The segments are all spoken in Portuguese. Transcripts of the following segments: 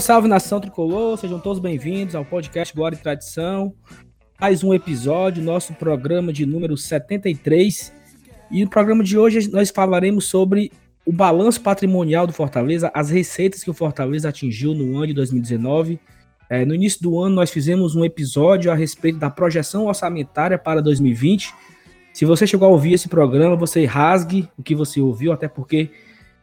Salve nação tricolor, sejam todos bem-vindos ao podcast Glória e Tradição. Mais um episódio, nosso programa de número 73. E no programa de hoje nós falaremos sobre o balanço patrimonial do Fortaleza, as receitas que o Fortaleza atingiu no ano de 2019. É, no início do ano nós fizemos um episódio a respeito da projeção orçamentária para 2020. Se você chegou a ouvir esse programa, você rasgue o que você ouviu, até porque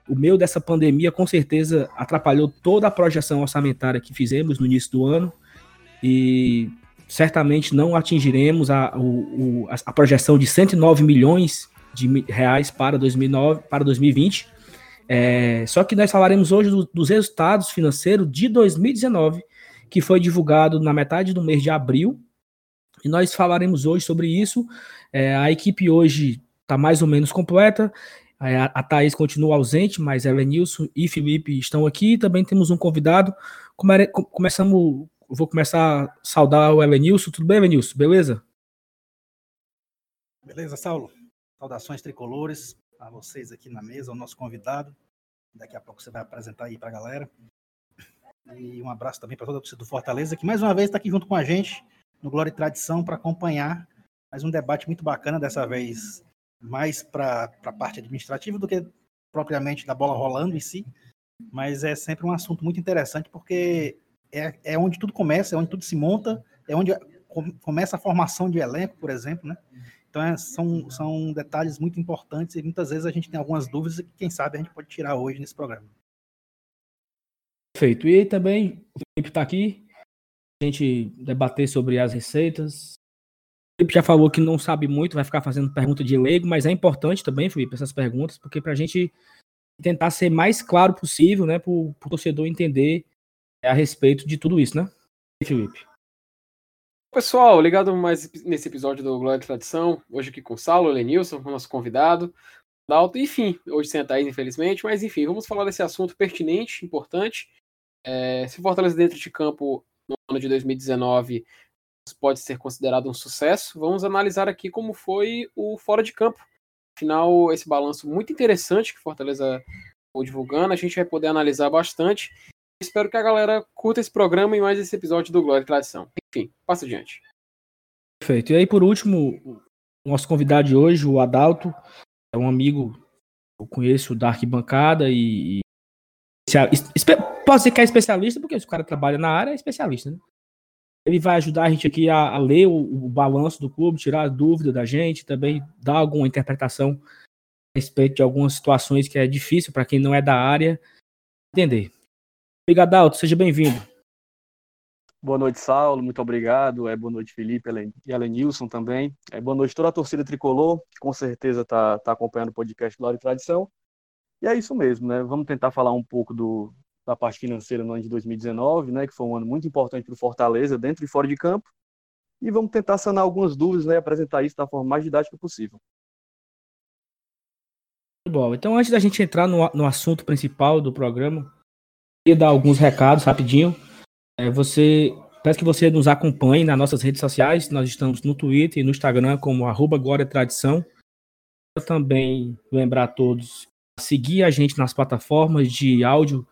o meio dessa pandemia com certeza atrapalhou toda a projeção orçamentária que fizemos no início do ano e certamente não atingiremos a, o, a projeção de 109 milhões de reais para, 2009, para 2020. É, só que nós falaremos hoje do, dos resultados financeiros de 2019, que foi divulgado na metade do mês de abril. E nós falaremos hoje sobre isso. É, a equipe hoje está mais ou menos completa. A, a Thaís continua ausente, mas Elenilson e Felipe estão aqui. Também temos um convidado. Come, começamos, vou começar a saudar o Elenilson. Tudo bem, Elenilson? Beleza? Beleza, Saulo. Saudações tricolores a vocês aqui na mesa, o nosso convidado. Daqui a pouco você vai apresentar aí para a galera. E um abraço também para toda a torcida do Fortaleza, que mais uma vez está aqui junto com a gente no Glória e Tradição para acompanhar mais um debate muito bacana, dessa vez mais para a parte administrativa do que propriamente da bola rolando em si, mas é sempre um assunto muito interessante porque é, é onde tudo começa, é onde tudo se monta, é onde começa a formação de elenco, por exemplo, né? Então é, são, são detalhes muito importantes e muitas vezes a gente tem algumas dúvidas que quem sabe a gente pode tirar hoje nesse programa. Perfeito. E também o Felipe está aqui, a gente debater sobre as receitas, Felipe já falou que não sabe muito, vai ficar fazendo pergunta de leigo, mas é importante também, Felipe, essas perguntas, porque para a gente tentar ser mais claro possível, né, para o torcedor entender a respeito de tudo isso, né? Felipe. Pessoal, ligado mais nesse episódio do Glória e Tradição, hoje aqui com o Saulo, Lenilson, nosso convidado, Dalton, enfim, hoje sem a Thaís, infelizmente, mas enfim, vamos falar desse assunto pertinente, importante. É, se Fortaleza dentro de campo no ano de 2019 pode ser considerado um sucesso, vamos analisar aqui como foi o fora de campo. Afinal, esse balanço muito interessante que Fortaleza foi divulgando, a gente vai poder analisar bastante. Espero que a galera curta esse programa e mais esse episódio do Glória e Tradição. Enfim, passa adiante. Perfeito. E aí, por último, nosso convidado de hoje, o Adalto, é um amigo, eu conheço da arquibancada e. Pode ser que é especialista, porque se o cara trabalha na área, é especialista, né? Ele vai ajudar a gente aqui a, a ler o, o, balanço do clube, tirar a dúvida da gente, também dar alguma interpretação a respeito de algumas situações que é difícil para quem não é da área entender. Obrigado, Alto, seja bem-vindo. Boa noite, Saulo, muito obrigado. É, boa noite, Felipe e Alenilson também. É, boa noite toda a torcida tricolor, que com certeza está tá acompanhando o podcast Glória e Tradição. E é isso mesmo, né? Vamos tentar falar um pouco do, da parte financeira no ano de 2019, né, que foi um ano muito importante para o Fortaleza, dentro e fora de campo. E vamos tentar sanar algumas dúvidas né, e apresentar isso da forma mais didática possível. Bom, então antes da gente entrar no, no assunto principal do programa, queria dar alguns recados rapidinho. É, você Peço que você nos acompanhe nas nossas redes sociais. Nós estamos no Twitter e no Instagram como arroba Tradição. Eu também lembrar a todos seguir a gente nas plataformas de áudio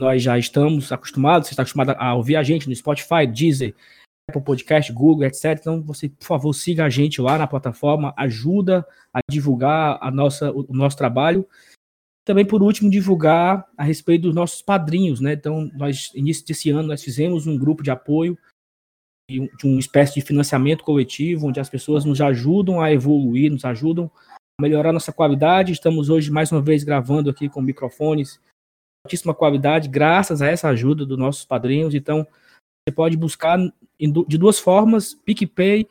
nós já estamos acostumados, você está acostumado a ouvir a gente no Spotify, Deezer, Apple Podcast, Google, etc. Então, você, por favor, siga a gente lá na plataforma, ajuda a divulgar a nossa, o nosso trabalho. Também, por último, divulgar a respeito dos nossos padrinhos, né? Então, nós, início desse ano, nós fizemos um grupo de apoio, de uma espécie de financiamento coletivo, onde as pessoas nos ajudam a evoluir, nos ajudam a melhorar nossa qualidade. Estamos hoje, mais uma vez, gravando aqui com microfones altíssima qualidade, graças a essa ajuda dos nossos padrinhos. Então, você pode buscar de duas formas, PicPay,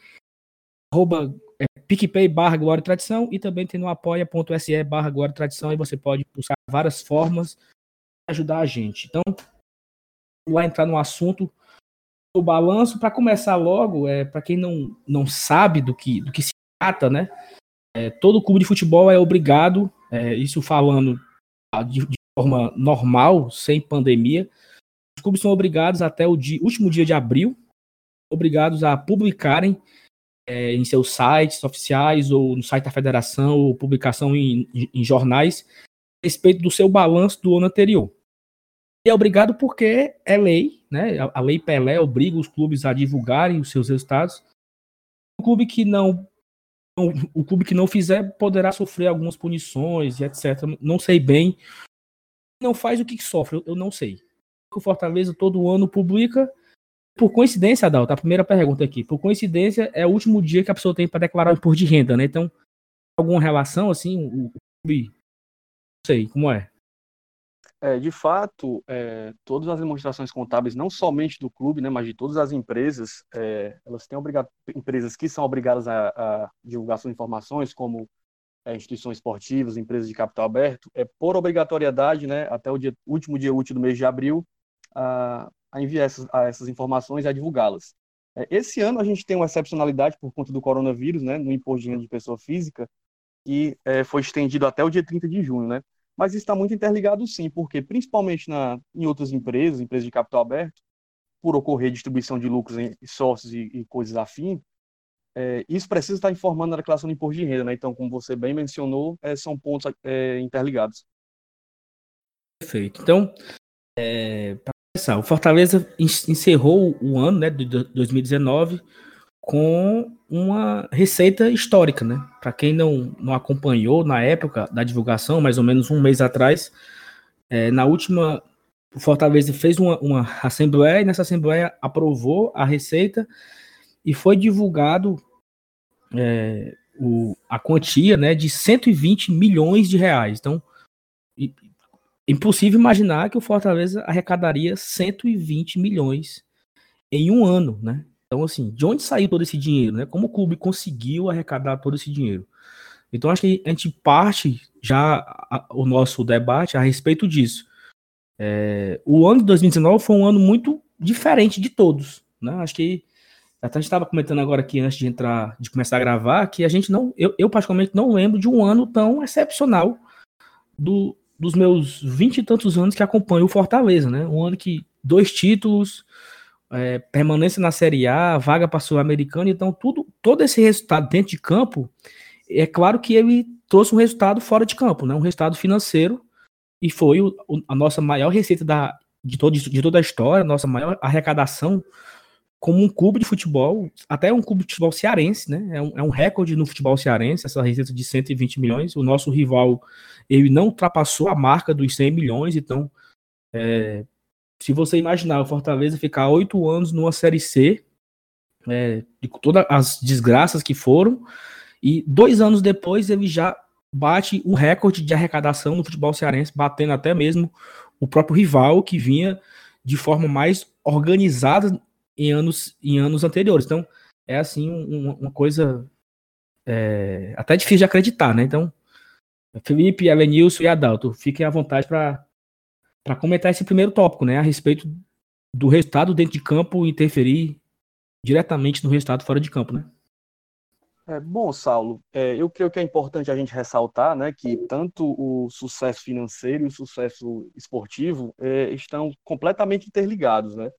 arroba, é, PicPay barra Glória e Tradição, e também tem no apoia.se barra Glória e Tradição, e você pode buscar várias formas de ajudar a gente. Então, vamos lá entrar no assunto o balanço. Para começar logo, é, para quem não, não sabe do que, do que se trata, né? É, todo clube de futebol é obrigado, é, isso falando de, de forma normal, sem pandemia, os clubes são obrigados até o dia, último dia de abril, obrigados a publicarem é, em seus sites oficiais ou no site da federação ou publicação em, em jornais a respeito do seu balanço do ano anterior. é obrigado porque é lei, né? A, a lei Pelé obriga os clubes a divulgarem os seus resultados. O clube que não o clube que não fizer poderá sofrer algumas punições e etc. Não sei bem. Não faz o que sofre, eu não sei. O Fortaleza todo ano publica. Por coincidência, Adalto, a primeira pergunta aqui. Por coincidência, é o último dia que a pessoa tem para declarar o imposto de renda, né? Então, alguma relação assim, o clube. Não sei, como é? É, de fato, é, todas as demonstrações contábeis, não somente do clube, né, mas de todas as empresas, é, elas têm obrigado, empresas que são obrigadas a, a divulgar suas informações, como é, instituições esportivas, empresas de capital aberto, é por obrigatoriedade, né, até o dia, último dia útil do mês de abril, a, a enviar essas, a essas informações e a divulgá-las. É, esse ano a gente tem uma excepcionalidade por conta do coronavírus, né, no imposto de renda de pessoa física, que é, foi estendido até o dia 30 de junho, né? mas está muito interligado sim, porque principalmente na, em outras empresas, empresas de capital aberto, por ocorrer distribuição de lucros em sócios e, e coisas afim, é, isso precisa estar informando na declaração de imposto de renda, né? Então, como você bem mencionou, é, são pontos é, interligados. Perfeito. Então, é, para começar, o Fortaleza encerrou o ano né, de 2019 com uma receita histórica, né? Para quem não, não acompanhou na época da divulgação, mais ou menos um mês atrás, é, na última, o Fortaleza fez uma, uma assembleia e nessa assembleia aprovou a receita e foi divulgado é, o, a quantia né, de 120 milhões de reais. Então, impossível imaginar que o Fortaleza arrecadaria 120 milhões em um ano, né? Então, assim, de onde saiu todo esse dinheiro, né? Como o clube conseguiu arrecadar todo esse dinheiro? Então, acho que a gente parte já a, o nosso debate a respeito disso. É, o ano de 2019 foi um ano muito diferente de todos, né? Acho que até a gente estava comentando agora aqui antes de entrar, de começar a gravar, que a gente não, eu, eu particularmente não lembro de um ano tão excepcional do, dos meus vinte e tantos anos que acompanho o Fortaleza, né? Um ano que dois títulos, é, permanência na Série A, vaga para Sul-Americana, então tudo, todo esse resultado dentro de campo, é claro que ele trouxe um resultado fora de campo, né? um resultado financeiro, e foi o, a nossa maior receita da, de, todo, de toda a história, nossa maior arrecadação como um clube de futebol, até um clube de futebol cearense, né? É um, é um recorde no futebol cearense, essa receita de 120 milhões. O nosso rival, ele não ultrapassou a marca dos 100 milhões, então é, se você imaginar o Fortaleza ficar oito anos numa Série C, é, de todas as desgraças que foram, e dois anos depois ele já bate o recorde de arrecadação no futebol cearense, batendo até mesmo o próprio rival que vinha de forma mais organizada em anos, em anos anteriores. Então, é assim uma, uma coisa é, até difícil de acreditar, né? Então, Felipe, Elenilson e Adalto, fiquem à vontade para para comentar esse primeiro tópico, né, a respeito do resultado dentro de campo interferir diretamente no resultado fora de campo, né? É, bom, Saulo, é, eu creio que é importante a gente ressaltar né, que tanto o sucesso financeiro e o sucesso esportivo é, estão completamente interligados. Né?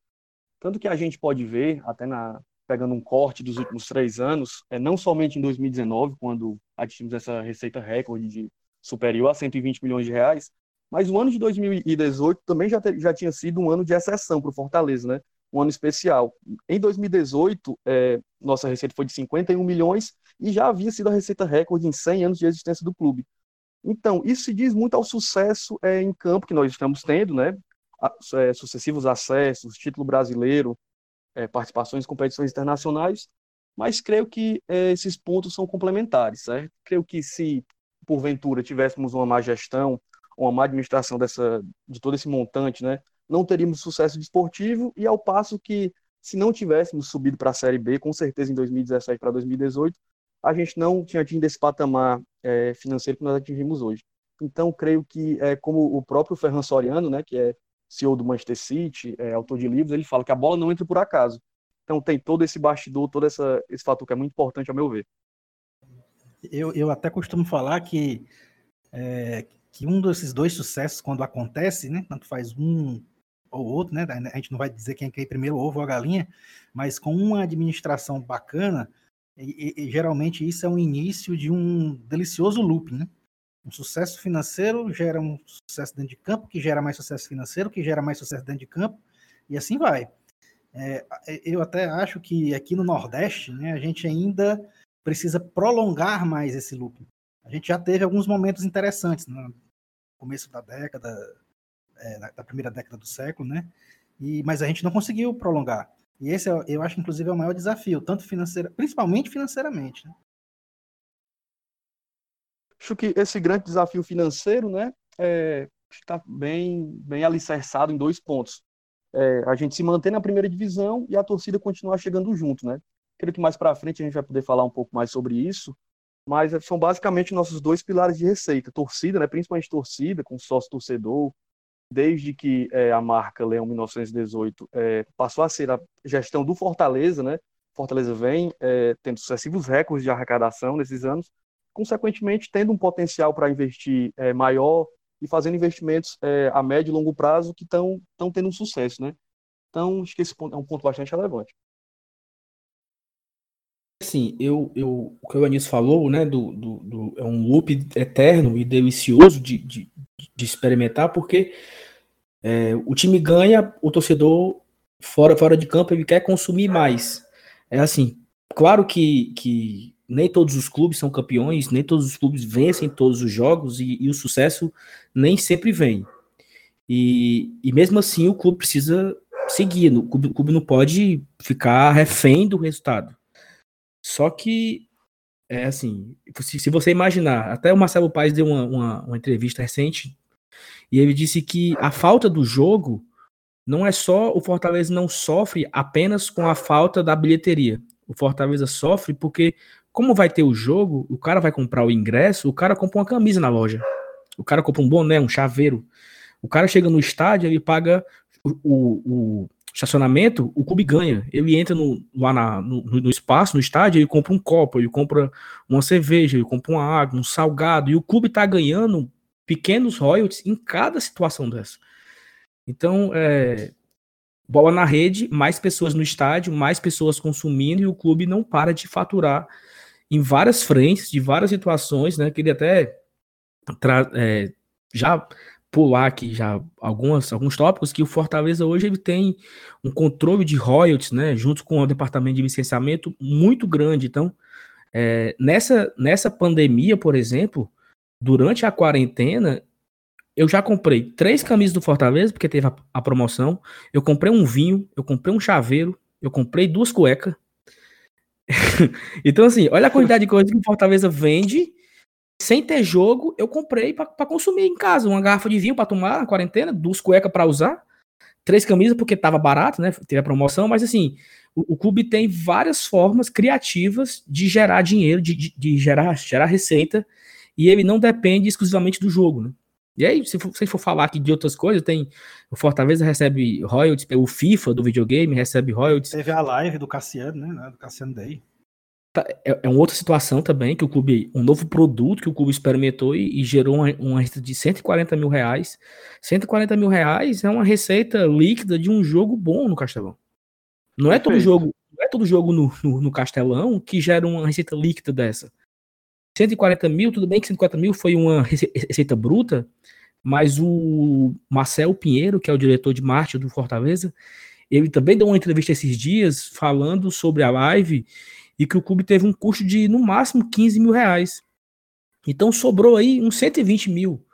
Tanto que a gente pode ver, até na, pegando um corte dos últimos três anos, é, não somente em 2019, quando atingimos essa receita recorde de superior a 120 milhões de reais, mas o ano de 2018 também já, te, já tinha sido um ano de exceção para o Fortaleza, né? Um ano especial. Em 2018, é, nossa receita foi de 51 milhões e já havia sido a receita recorde em 100 anos de existência do clube. Então, isso se diz muito ao sucesso é, em campo que nós estamos tendo, né? É, sucessivos acessos, título brasileiro, é, participações em competições internacionais, mas creio que é, esses pontos são complementares, certo? Creio que se porventura tivéssemos uma má gestão, uma má administração dessa, de todo esse montante, né, não teríamos sucesso desportivo, e ao passo que, se não tivéssemos subido para a Série B, com certeza em 2017 para 2018, a gente não tinha atingido esse patamar é, financeiro que nós atingimos hoje. Então, creio que, é, como o próprio Ferran Soriano, né, que é CEO do Manchester City, é, autor de livros, ele fala que a bola não entra por acaso. Então, tem todo esse bastidor, todo essa, esse fator que é muito importante, ao meu ver. Eu, eu até costumo falar que é, que um desses dois sucessos, quando acontece, né, tanto faz um ou outro, né, a gente não vai dizer quem quer primeiro o ovo ou a galinha, mas com uma administração bacana, e, e, geralmente isso é um início de um delicioso loop, né? Um sucesso financeiro gera um sucesso dentro de campo, que gera mais sucesso financeiro, que gera mais sucesso dentro de campo, e assim vai. É, eu até acho que aqui no Nordeste, né, a gente ainda precisa prolongar mais esse loop. A gente já teve alguns momentos interessantes no né, começo da década, é, da primeira década do século, né? E, mas a gente não conseguiu prolongar. E esse é, eu acho, inclusive, é o maior desafio, tanto financeiro, principalmente financeiramente. Né? Acho que esse grande desafio financeiro, né, é, está bem, bem alicerçado em dois pontos. É, a gente se manter na primeira divisão e a torcida continuar chegando junto, né? Creio que mais para frente a gente vai poder falar um pouco mais sobre isso, mas são basicamente nossos dois pilares de receita. Torcida, né, principalmente torcida, com sócio torcedor, desde que é, a marca Leão 1918 é, passou a ser a gestão do Fortaleza, né? Fortaleza vem é, tendo sucessivos recordes de arrecadação nesses anos, consequentemente tendo um potencial para investir é, maior e fazendo investimentos é, a médio e longo prazo que estão tendo um sucesso, né? Então, acho que esse ponto é um ponto bastante relevante. Assim, eu, eu, o que o Anísio falou, né, do, do, do, é um loop eterno e delicioso de, de, de experimentar, porque é, o time ganha, o torcedor fora, fora de campo ele quer consumir mais. É assim, claro que, que nem todos os clubes são campeões, nem todos os clubes vencem todos os jogos e, e o sucesso nem sempre vem. E, e, mesmo assim o clube precisa seguir, o clube, o clube não pode ficar refém do resultado. Só que é assim, se, se você imaginar, até o Marcelo Paes deu uma, uma, uma entrevista recente e ele disse que a falta do jogo não é só o Fortaleza não sofre apenas com a falta da bilheteria. O Fortaleza sofre porque, como vai ter o jogo, o cara vai comprar o ingresso, o cara compra uma camisa na loja. O cara compra um boné, um chaveiro. O cara chega no estádio, ele paga o, o, o estacionamento, o clube ganha. Ele entra no, lá na, no, no, espaço, no estádio, ele compra um copo, ele compra uma cerveja, ele compra uma água, um salgado, e o clube tá ganhando pequenos royalties em cada situação dessa. Então, é, bola na rede, mais pessoas no estádio, mais pessoas consumindo, e o clube não para de faturar em várias frentes, de várias situações, né? Queria até é, já pular aqui já algumas, alguns tópicos que o Fortaleza hoje ele tem um controle de royalties, né, junto com o departamento de licenciamento muito grande. Então, é, nessa, nessa pandemia, por exemplo, durante a quarentena, eu já comprei três camisas do Fortaleza, porque teve a, a, promoção. Eu comprei um vinho, eu comprei um chaveiro, eu comprei duas cuecas. então, assim, olha a quantidade de coisas que Fortaleza vende. Sem ter jogo, eu comprei para consumir em casa. Uma garrafa de vinho para tomar na quarentena, duas cuecas para usar, três camisas porque tava barato, né? Teve a promoção, mas assim, o, o clube tem várias formas criativas de gerar dinheiro, de, de, de gerar, gerar receita e ele não depende exclusivamente do jogo, né? E aí, se você for falar aqui de outras coisas, tem o Fortaleza recebe royalties, o FIFA do videogame recebe royalties. Teve a live do Cassiano, né? Do Cassiano Day. Tá, é, é uma outra situação também que o clube, um novo produto que o clube experimentou e, e gerou uma, uma receita de 140 mil reais. 140 mil reais é uma receita líquida de um jogo bom no Castelão. Não é todo jogo, não é todo jogo no, no, no Castelão que gera uma receita líquida dessa. 140 mil, tudo bem que 140 mil foi uma receita bruta, mas o Marcel Pinheiro, que é o diretor de marketing do Fortaleza, ele também deu uma entrevista esses dias falando sobre a live e que o clube teve um custo de no máximo 15 mil reais. Então sobrou aí uns 120 mil,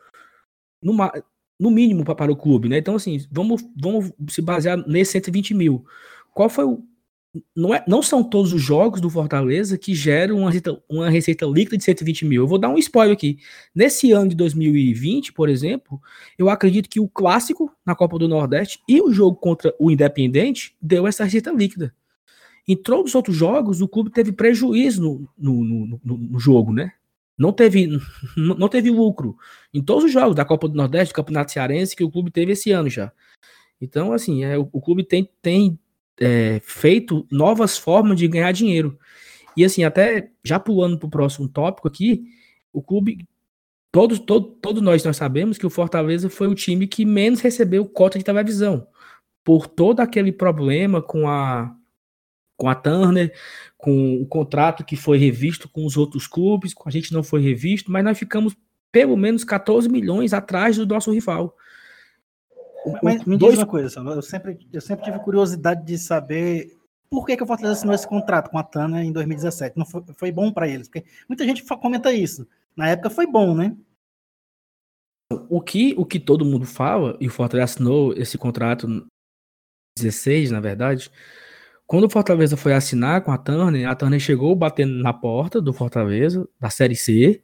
no, no mínimo para o clube, né? Então, assim, vamos, vamos se basear nesse 120 mil. Qual foi o, não, é, não são todos os jogos do Fortaleza que geram uma receita, uma receita líquida de 120 mil. Eu vou dar um spoiler aqui. Nesse ano de 2020, por exemplo, eu acredito que o clássico na Copa do Nordeste e o jogo contra o Independente deu essa receita líquida. Em todos os outros jogos, o clube teve prejuízo no, no, no, no, jogo, né? Não teve, não teve lucro. Em todos os jogos da Copa do Nordeste, do Campeonato Cearense, que o clube teve esse ano já. Então, assim, é, o, o clube tem, tem é, feito novas formas de ganhar dinheiro. E assim, até já pulando para o próximo tópico aqui, o clube, todos, todo, todos nós nós sabemos que o Fortaleza foi o time que menos recebeu cota de televisão, por todo aquele problema com a com a Turner, com o contrato que foi revisto com os outros clubes, com a gente não foi revisto, mas nós ficamos pelo menos 14 milhões atrás do nosso rival. Mas me dois... diz uma coisa, eu sempre, eu sempre tive curiosidade de saber por que, que o Fortaleza assinou esse contrato com a Tana em 2017. Não foi, foi bom para eles? Porque muita gente comenta isso. Na época foi bom, né? O que, o que todo mundo fala, e o Fortaleza assinou esse contrato 16, na verdade, quando o Fortaleza foi assinar com a Turner, a Turner chegou batendo na porta do Fortaleza, da Série C,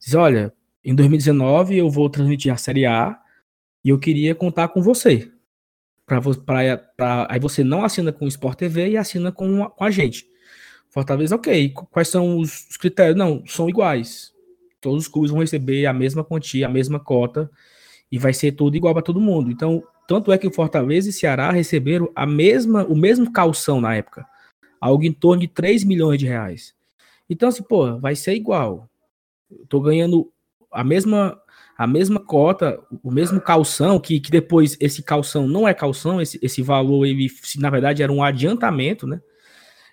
disse, olha, em 2019 eu vou transmitir a Série A e eu queria contar com você. Pra, pra, pra, aí você não assina com o Sport TV e assina com a, com a gente. Fortaleza, ok. Quais são os, os critérios? Não, são iguais. Todos os clubes vão receber a mesma quantia, a mesma cota, e vai ser tudo igual para todo mundo. Então, tanto é que o Fortaleza e Ceará receberam a mesma, o mesmo calção na época, algo em torno de 3 milhões de reais. Então, assim, pô, vai ser igual. Eu tô ganhando a mesma a mesma cota, o mesmo calção, que, que depois esse calção não é calção, esse, esse valor, ele, na verdade, era um adiantamento, né?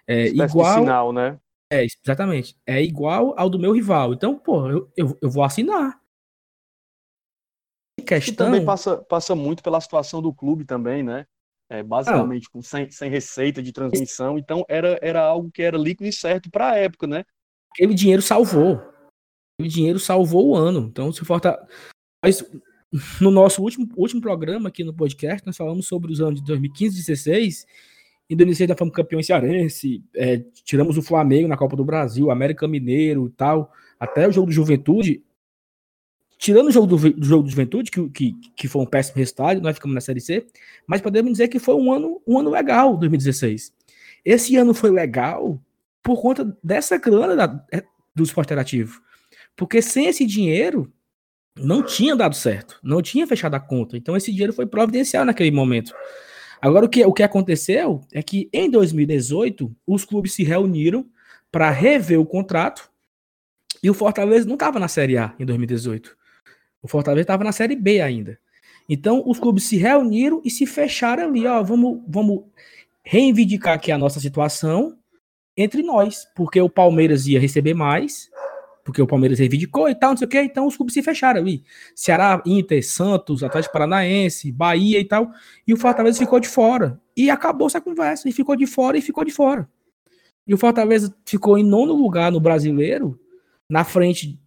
É igual. Sinal, né? É, exatamente. É igual ao do meu rival. Então, pô, eu, eu, eu vou assinar. Questão... E também passa, passa muito pela situação do clube também, né? É, basicamente com, sem, sem receita de transmissão. Então, era, era algo que era líquido e certo para a época, né? Aquele dinheiro salvou o dinheiro salvou o ano. Então, se falta. Mas no nosso último, último programa aqui no podcast, nós falamos sobre os anos de 2015 e 2016. Em 2016 nós fomos campeões cearense, é, tiramos o Flamengo na Copa do Brasil, América Mineiro e tal, até o jogo do Juventude. Tirando o jogo do, do jogo do Juventude, que, que, que foi um péssimo resultado, nós ficamos na Série C, mas podemos dizer que foi um ano, um ano legal, 2016. Esse ano foi legal por conta dessa grana da, é, do esporte interativo. Porque sem esse dinheiro, não tinha dado certo, não tinha fechado a conta. Então esse dinheiro foi providencial naquele momento. Agora o que, o que aconteceu é que em 2018 os clubes se reuniram para rever o contrato e o Fortaleza não estava na Série A em 2018. O Fortaleza estava na Série B ainda. Então os clubes se reuniram e se fecharam ali, ó, vamos, vamos reivindicar aqui a nossa situação entre nós, porque o Palmeiras ia receber mais porque o Palmeiras reivindicou e tal, não sei o que, então os clubes se fecharam ali. Ceará, Inter, Santos, Atlético Paranaense, Bahia e tal, e o Fortaleza ficou de fora. E acabou essa conversa, e ficou de fora e ficou de fora. E o Fortaleza ficou em nono lugar no brasileiro, na frente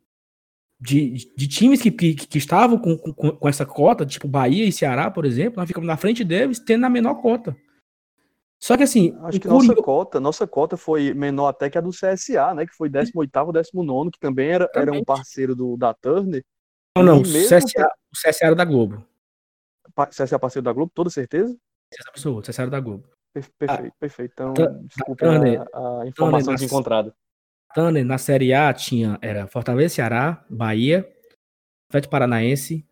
de, de times que, que, que estavam com, com, com, essa cota, tipo Bahia e Ceará, por exemplo, nós ficamos na frente deles, tendo a menor cota. Só que assim. Acho que nossa cota, nossa cota foi menor até que a do CSA, né? Que foi 18 19 que também era, era um parceiro do, da Turner. Não, não, mesmo... CSA, o CSA era da Globo. CSA parceiro da Globo, toda certeza? CSA absoluto, CSA era da Globo. Perfeito, perfeito. Então, desculpa a, a, informação Turner, encontrada. Turner, na Série A tinha, era Fortaleza, Ceará, Bahia, Atlético Paranaense,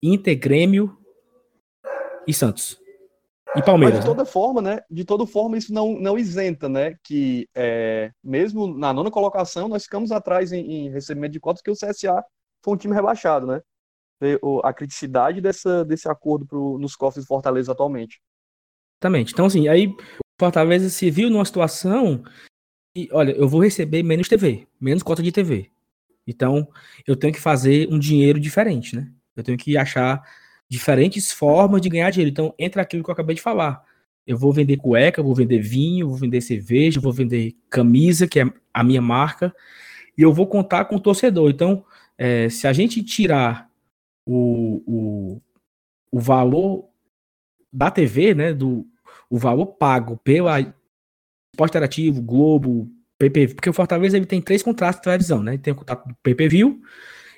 Inter, Grêmio e Santos. E Palmeiras. Mas de toda né? forma, né? De toda forma, isso não, não isenta, né? Que é, mesmo na nona colocação, nós ficamos atrás em, em, recebimento de cotas, que o CSA foi um time rebaixado, né? A criticidade dessa, desse acordo pro, nos cofres do Fortaleza atualmente. Exatamente. Então, assim, aí o Fortaleza se viu numa situação e, olha, eu vou receber menos TV, menos cota de TV. Então, eu tenho que fazer um dinheiro diferente, né? Eu tenho que achar diferentes formas de ganhar dinheiro. Então, entra aquilo que eu acabei de falar. Eu vou vender cueca, vou vender vinho, vou vender cerveja, vou vender camisa, que é a minha marca, e eu vou contar com o torcedor. Então, é, se a gente tirar o, o, o valor da TV, né, do, o valor pago pela Esporte Interativo, Globo, PPV, porque o Fortaleza ele tem três contratos de televisão, né? Ele tem o contrato do PPV,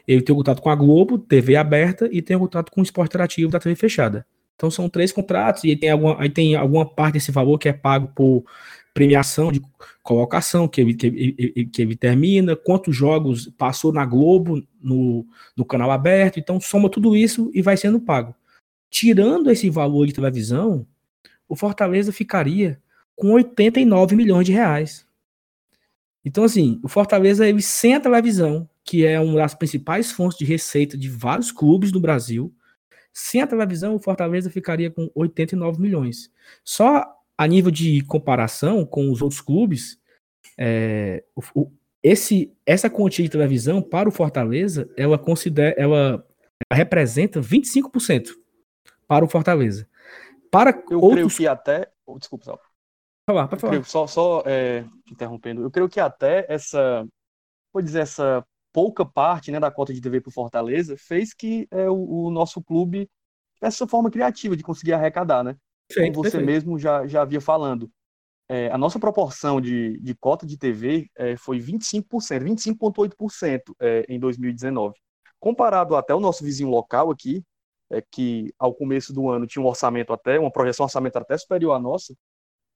ele tem contato com a Globo, TV aberta, e tem contato com o esporte interativo da TV fechada. Então são três contratos, e aí tem alguma, aí tem alguma parte desse valor que é pago por premiação de colocação, que ele, que, ele, que ele termina, quantos jogos passou na Globo, no, no canal aberto, então soma tudo isso e vai sendo pago. Tirando esse valor de televisão, o Fortaleza ficaria com 89 milhões de reais. Então, assim, o Fortaleza, ele sem a televisão, que é uma das principais fontes de receita de vários clubes do Brasil. Sem a televisão, o Fortaleza ficaria com 89 milhões. Só a nível de comparação com os outros clubes, é, o, esse, essa quantia de televisão para o Fortaleza, ela considera, ela, representa 25% para o Fortaleza. Para eu outros... creio que até, oh, desculpa, só. Falar, pode falar. só, só é, interrompendo, eu creio que até essa, vou dizer essa pouca parte, né, da cota de TV para o Fortaleza fez que é, o, o, nosso clube essa forma criativa de conseguir arrecadar, né? Perfeito, Como você perfeito. mesmo já, já havia falando é, a nossa proporção de, de cota de TV é, foi 25%, 25,8% é, em 2019. Comparado até o nosso vizinho local aqui, é, que ao começo do ano tinha um orçamento até, uma projeção orçamentária até superior à nossa,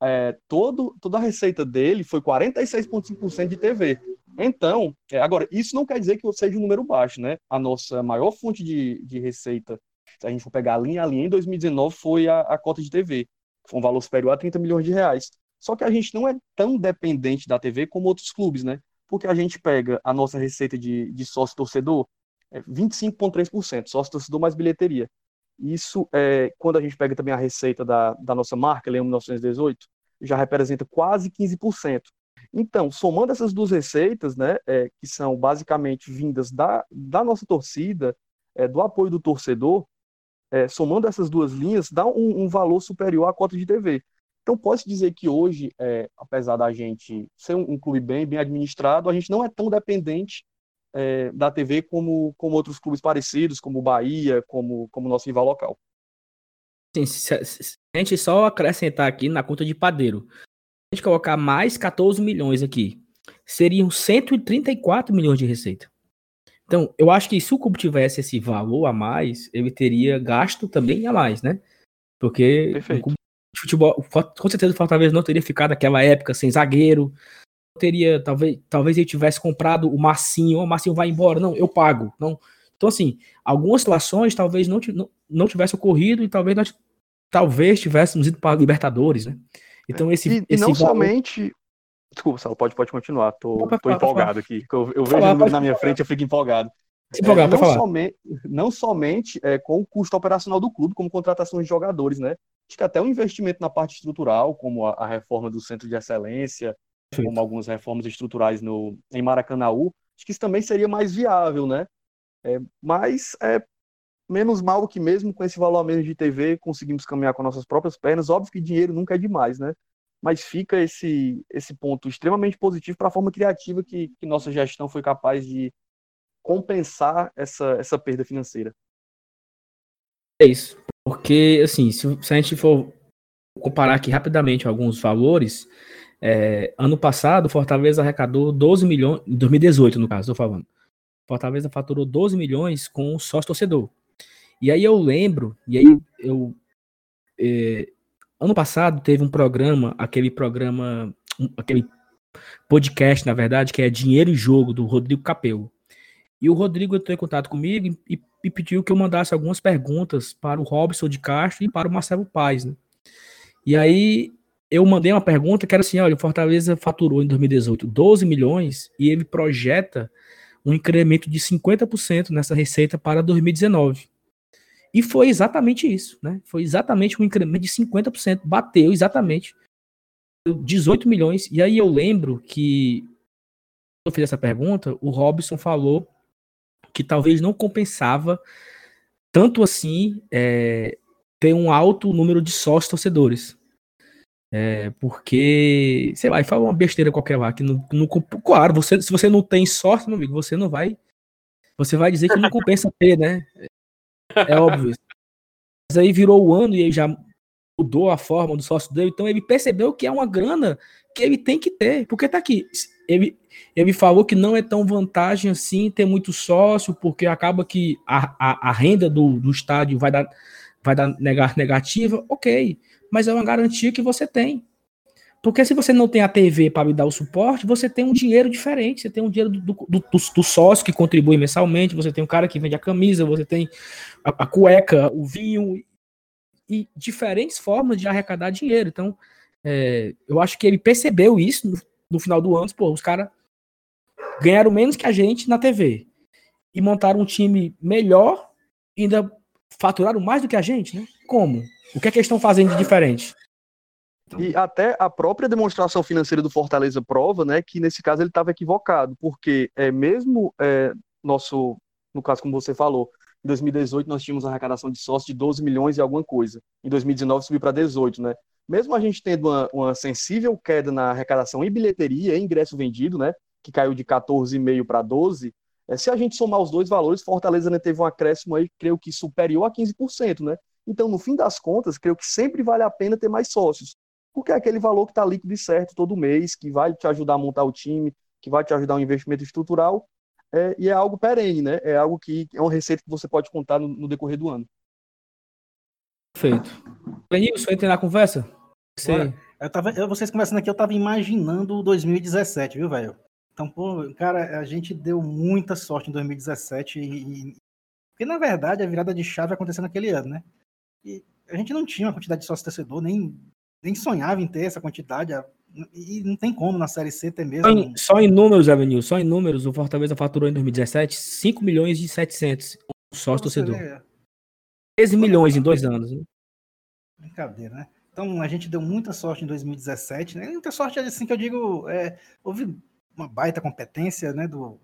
é, todo, toda a receita dele foi 46,5% de TV. Então, é, agora, isso não quer dizer que seja um número baixo, né? A nossa maior fonte de, de receita, se a gente for pegar a linha a linha, em 2019 foi a, a cota de TV. Foi um valor superior a 30 milhões de reais. Só que a gente não é tão dependente da TV como outros clubes, né? Porque a gente pega a nossa receita de, de sócio torcedor, é 25,3%, sócio torcedor mais bilheteria. Isso, é, quando a gente pega também a receita da, da nossa marca, Leão 1918, já representa quase 15%. Então, somando essas duas receitas, né, é, que são basicamente vindas da, da nossa torcida, é, do apoio do torcedor, é, somando essas duas linhas, dá um, um, valor superior à cota de TV. Então, posso dizer que hoje, é, apesar da gente ser um, um, clube bem, bem administrado, a gente não é tão dependente é, da TV como, como outros clubes parecidos, como o Bahia, como o nosso rival local. Sim, se, se, a gente só acrescentar aqui na conta de padeiro, a gente colocar mais 14 milhões aqui, seriam 134 milhões de receita. Então, eu acho que se o clube tivesse esse valor a mais, ele teria gasto também a mais, né? Porque futebol, com certeza o Fortaleza não teria ficado naquela época sem zagueiro. Teria, talvez, talvez ele tivesse comprado o Massinho, o Massinho vai embora, não, eu pago. Não. Então, assim, algumas situações talvez não, não, não tivesse ocorrido e talvez nós talvez tivéssemos ido para a Libertadores, né? Então, esse. E, esse não valor... somente. Desculpa, Sal, pode, pode continuar. Tô, tô empolgado aqui. Eu, eu vejo falar, na minha frente, eu fico empolgado. Se empolgar, é, não, falar. Somente, não somente é, com o custo operacional do clube, como contratações de jogadores, né? Acho que até o um investimento na parte estrutural, como a, a, reforma do Centro de Excelência, Sim. como algumas reformas estruturais no, em Maracanãú, acho que isso também seria mais viável, né? É, mas é menos mal que mesmo com esse valor mesmo de TV conseguimos caminhar com nossas próprias pernas. Óbvio que dinheiro nunca é demais, né? Mas fica esse, esse ponto extremamente positivo para a forma criativa que, que nossa gestão foi capaz de compensar essa, essa perda financeira. É isso. Porque, assim, se, se, a gente for comparar aqui rapidamente alguns valores, é, ano passado, Fortaleza arrecadou 12 milhões, em 2018, no caso, estou falando. Fortaleza faturou 12 milhões com sócio torcedor. E aí eu lembro, e aí eu. É, ano passado teve um programa, aquele programa, aquele podcast, na verdade, que é Dinheiro e Jogo, do Rodrigo Capel. E o Rodrigo entrou em contato comigo e, e, pediu que eu mandasse algumas perguntas para o Robson de Castro e para o Marcelo Paz, né? E aí eu mandei uma pergunta que era assim, olha, o Fortaleza faturou em 2018 12 milhões e ele projeta um incremento de 50% nessa receita para 2019. E foi exatamente isso, né? Foi exatamente um incremento de 50%, bateu exatamente 18 milhões. E aí eu lembro que eu fiz essa pergunta, o Robson falou que talvez não compensava tanto assim é, ter um alto número de sócios torcedores. É, porque, sei lá, e fala uma besteira qualquer lá, que não, não, claro, você, se você não tem sorte, meu amigo, você não vai, você vai dizer que não compensa ter, né? É óbvio. Mas aí virou o ano e aí já mudou a forma do sócio dele, então ele percebeu que é uma grana que ele tem que ter, porque tá aqui, ele, ele falou que não é tão vantagem assim ter muito sócio, porque acaba que a, a, a renda do, do estádio vai dar, vai dar negativa, ok, mas é uma garantia que você tem. Porque se você não tem a TV para me dar o suporte, você tem um dinheiro diferente. Você tem um dinheiro do, do, do, do, sócio que contribui mensalmente, você tem um cara que vende a camisa, você tem a, a cueca, o vinho, e diferentes formas de arrecadar dinheiro. Então, é, eu acho que ele percebeu isso no, no final do ano. Pô, os caras ganharam menos que a gente na TV e montaram um time melhor ainda faturaram mais do que a gente, né? Como? O que é que eles estão fazendo de diferente? E até a própria demonstração financeira do Fortaleza prova, né, que nesse caso ele estava equivocado, porque é mesmo é, nosso, no caso como você falou, em 2018 nós tínhamos uma arrecadação de sócios de 12 milhões e alguma coisa. Em 2019 subiu para 18, né? Mesmo a gente tendo uma, uma, sensível queda na arrecadação em bilheteria, em ingresso vendido, né, que caiu de 14,5 para 12, é, se a gente somar os dois valores, Fortaleza né, teve um acréscimo aí, creio que superior a 15%, né? Então, no fim das contas, creio que sempre vale a pena ter mais sócios, porque é aquele valor que está líquido e certo todo mês, que vai te ajudar a montar o time, que vai te ajudar um investimento estrutural, é, e é algo perene, né? É algo que é uma receita que você pode contar no, no decorrer do ano. Perfeito. Lenilson, entra na conversa? Você... Eu tava, eu, vocês conversando aqui, eu tava imaginando 2017, viu, velho? Então, pô, cara, a gente deu muita sorte em 2017 e, e, porque na verdade a virada de chave aconteceu naquele ano, né? E a gente não tinha uma quantidade de sócio torcedor, nem, nem sonhava em ter essa quantidade. E não tem como na Série C ter mesmo. Só em, só em números, Avenil, só em números, o Fortaleza faturou em 2017 5 milhões e 700 sócio torcedor. 13 milhões em dois anos. Né? Brincadeira, né? Então a gente deu muita sorte em 2017, né? Muita sorte assim que eu digo, é, houve uma baita competência, né, do,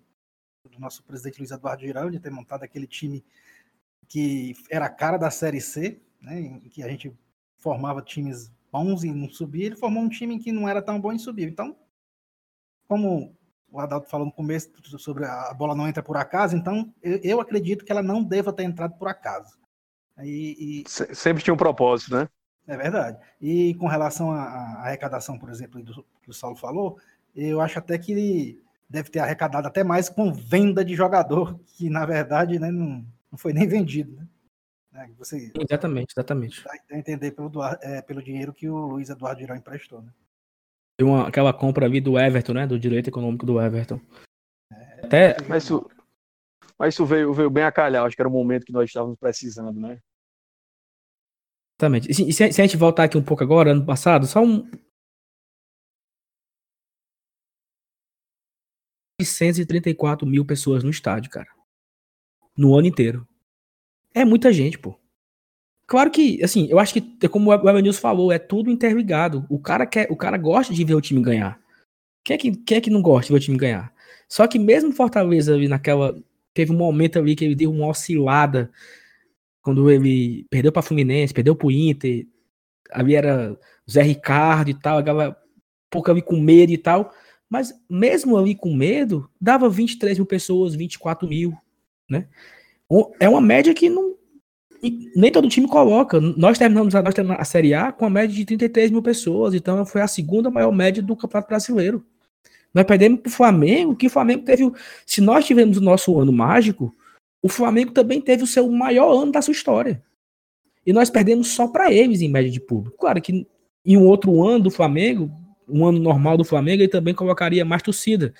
do nosso presidente Luiz Eduardo Girão de ter montado aquele time que era a cara da Série C, né, em que a gente formava times bons e não subia, ele formou um time que não era tão bom e subiu. Então, como o Adalto falou no começo sobre a bola não entra por acaso, então eu, eu acredito que ela não deva ter entrado por acaso. E, e... Sempre tinha um propósito, né? É verdade. E com relação à arrecadação, por exemplo, do, que o Saulo falou, eu acho até que ele deve ter arrecadado até mais com venda de jogador, que na verdade né, não, não foi nem vendido. Né? É, você exatamente, exatamente. Dá a entender pelo, é, pelo dinheiro que o Luiz Eduardo Girão emprestou. Né? Uma, aquela compra ali do Everton, né? Do direito econômico do Everton. É, até... Mas isso, mas isso veio, veio bem a calhar, acho que era o momento que nós estávamos precisando, né? Exatamente. E se, se, a gente voltar aqui um pouco agora, ano passado, só um. 134 mil pessoas no estádio, cara. No ano inteiro. É muita gente, pô. Claro que, assim, eu acho que, como o Evanilson falou, é tudo interligado. O cara quer, o cara gosta de ver o time ganhar. Quem é que, quem é que não gosta de ver o time ganhar? Só que mesmo Fortaleza ali naquela. Teve um momento ali que ele deu uma oscilada quando ele perdeu para Fluminense, perdeu para o Inter, ali era Zé Ricardo e tal, a galera um pouco ali com medo e tal, mas mesmo ali com medo, dava 23 mil pessoas, 24 mil, né? É uma média que não, nem todo time coloca. Nós terminamos, nós terminamos a Série A com a média de 33 mil pessoas, então foi a segunda maior média do Campeonato Brasileiro. Nós perdemos para o Flamengo, que o Flamengo teve. Se nós tivemos o nosso ano mágico, o Flamengo também teve o seu maior ano da sua história. E nós perdemos só para eles em média de público. Claro que em um outro ano do Flamengo, um ano normal do Flamengo, ele também colocaria mais torcida.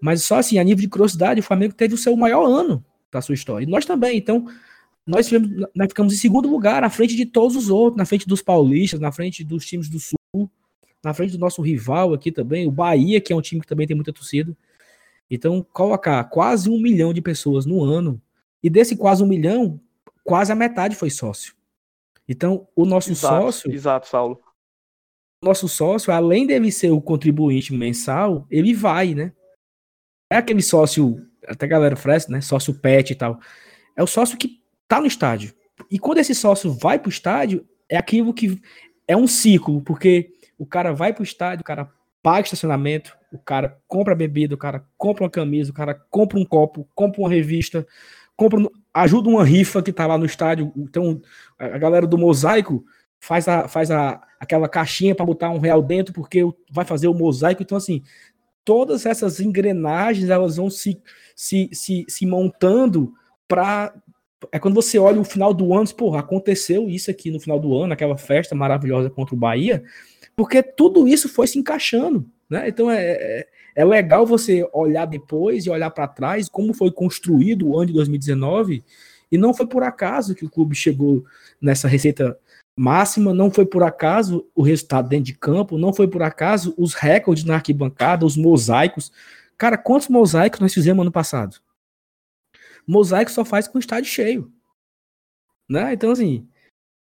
Mas só assim, a nível de curiosidade, o Flamengo teve o seu maior ano da sua história. E nós também. Então, nós, tivemos, nós ficamos em segundo lugar, na frente de todos os outros, na frente dos paulistas, na frente dos times do Sul, na frente do nosso rival aqui também, o Bahia, que é um time que também tem muita torcida. Então, colocar quase um milhão de pessoas no ano e desse quase um milhão, quase a metade foi sócio. Então, o nosso exato, sócio. Exato, Saulo. Nosso sócio, além dele ser o contribuinte mensal, ele vai, né? É aquele sócio, até a galera oferece, né? Sócio pet e tal. É o sócio que tá no estádio. E quando esse sócio vai pro estádio, é aquilo que é um ciclo, porque o cara vai pro estádio, o cara paga estacionamento, o cara compra bebida, o cara compra uma camisa, o cara compra um copo, compra uma revista, compra, ajuda uma rifa que tá lá no estádio. Então, a galera do mosaico faz, a, faz a, aquela caixinha para botar um real dentro, porque vai fazer o mosaico. Então, assim, todas essas engrenagens elas vão se, se, se, se montando para. É quando você olha o final do ano, porra, aconteceu isso aqui no final do ano, aquela festa maravilhosa contra o Bahia, porque tudo isso foi se encaixando. Né? Então é, é, é legal você olhar depois e olhar para trás como foi construído o ano de 2019 e não foi por acaso que o clube chegou nessa receita máxima, não foi por acaso o resultado dentro de campo, não foi por acaso os recordes na arquibancada, os mosaicos. Cara, quantos mosaicos nós fizemos ano passado? Mosaico só faz com o estádio cheio. Né? Então, assim,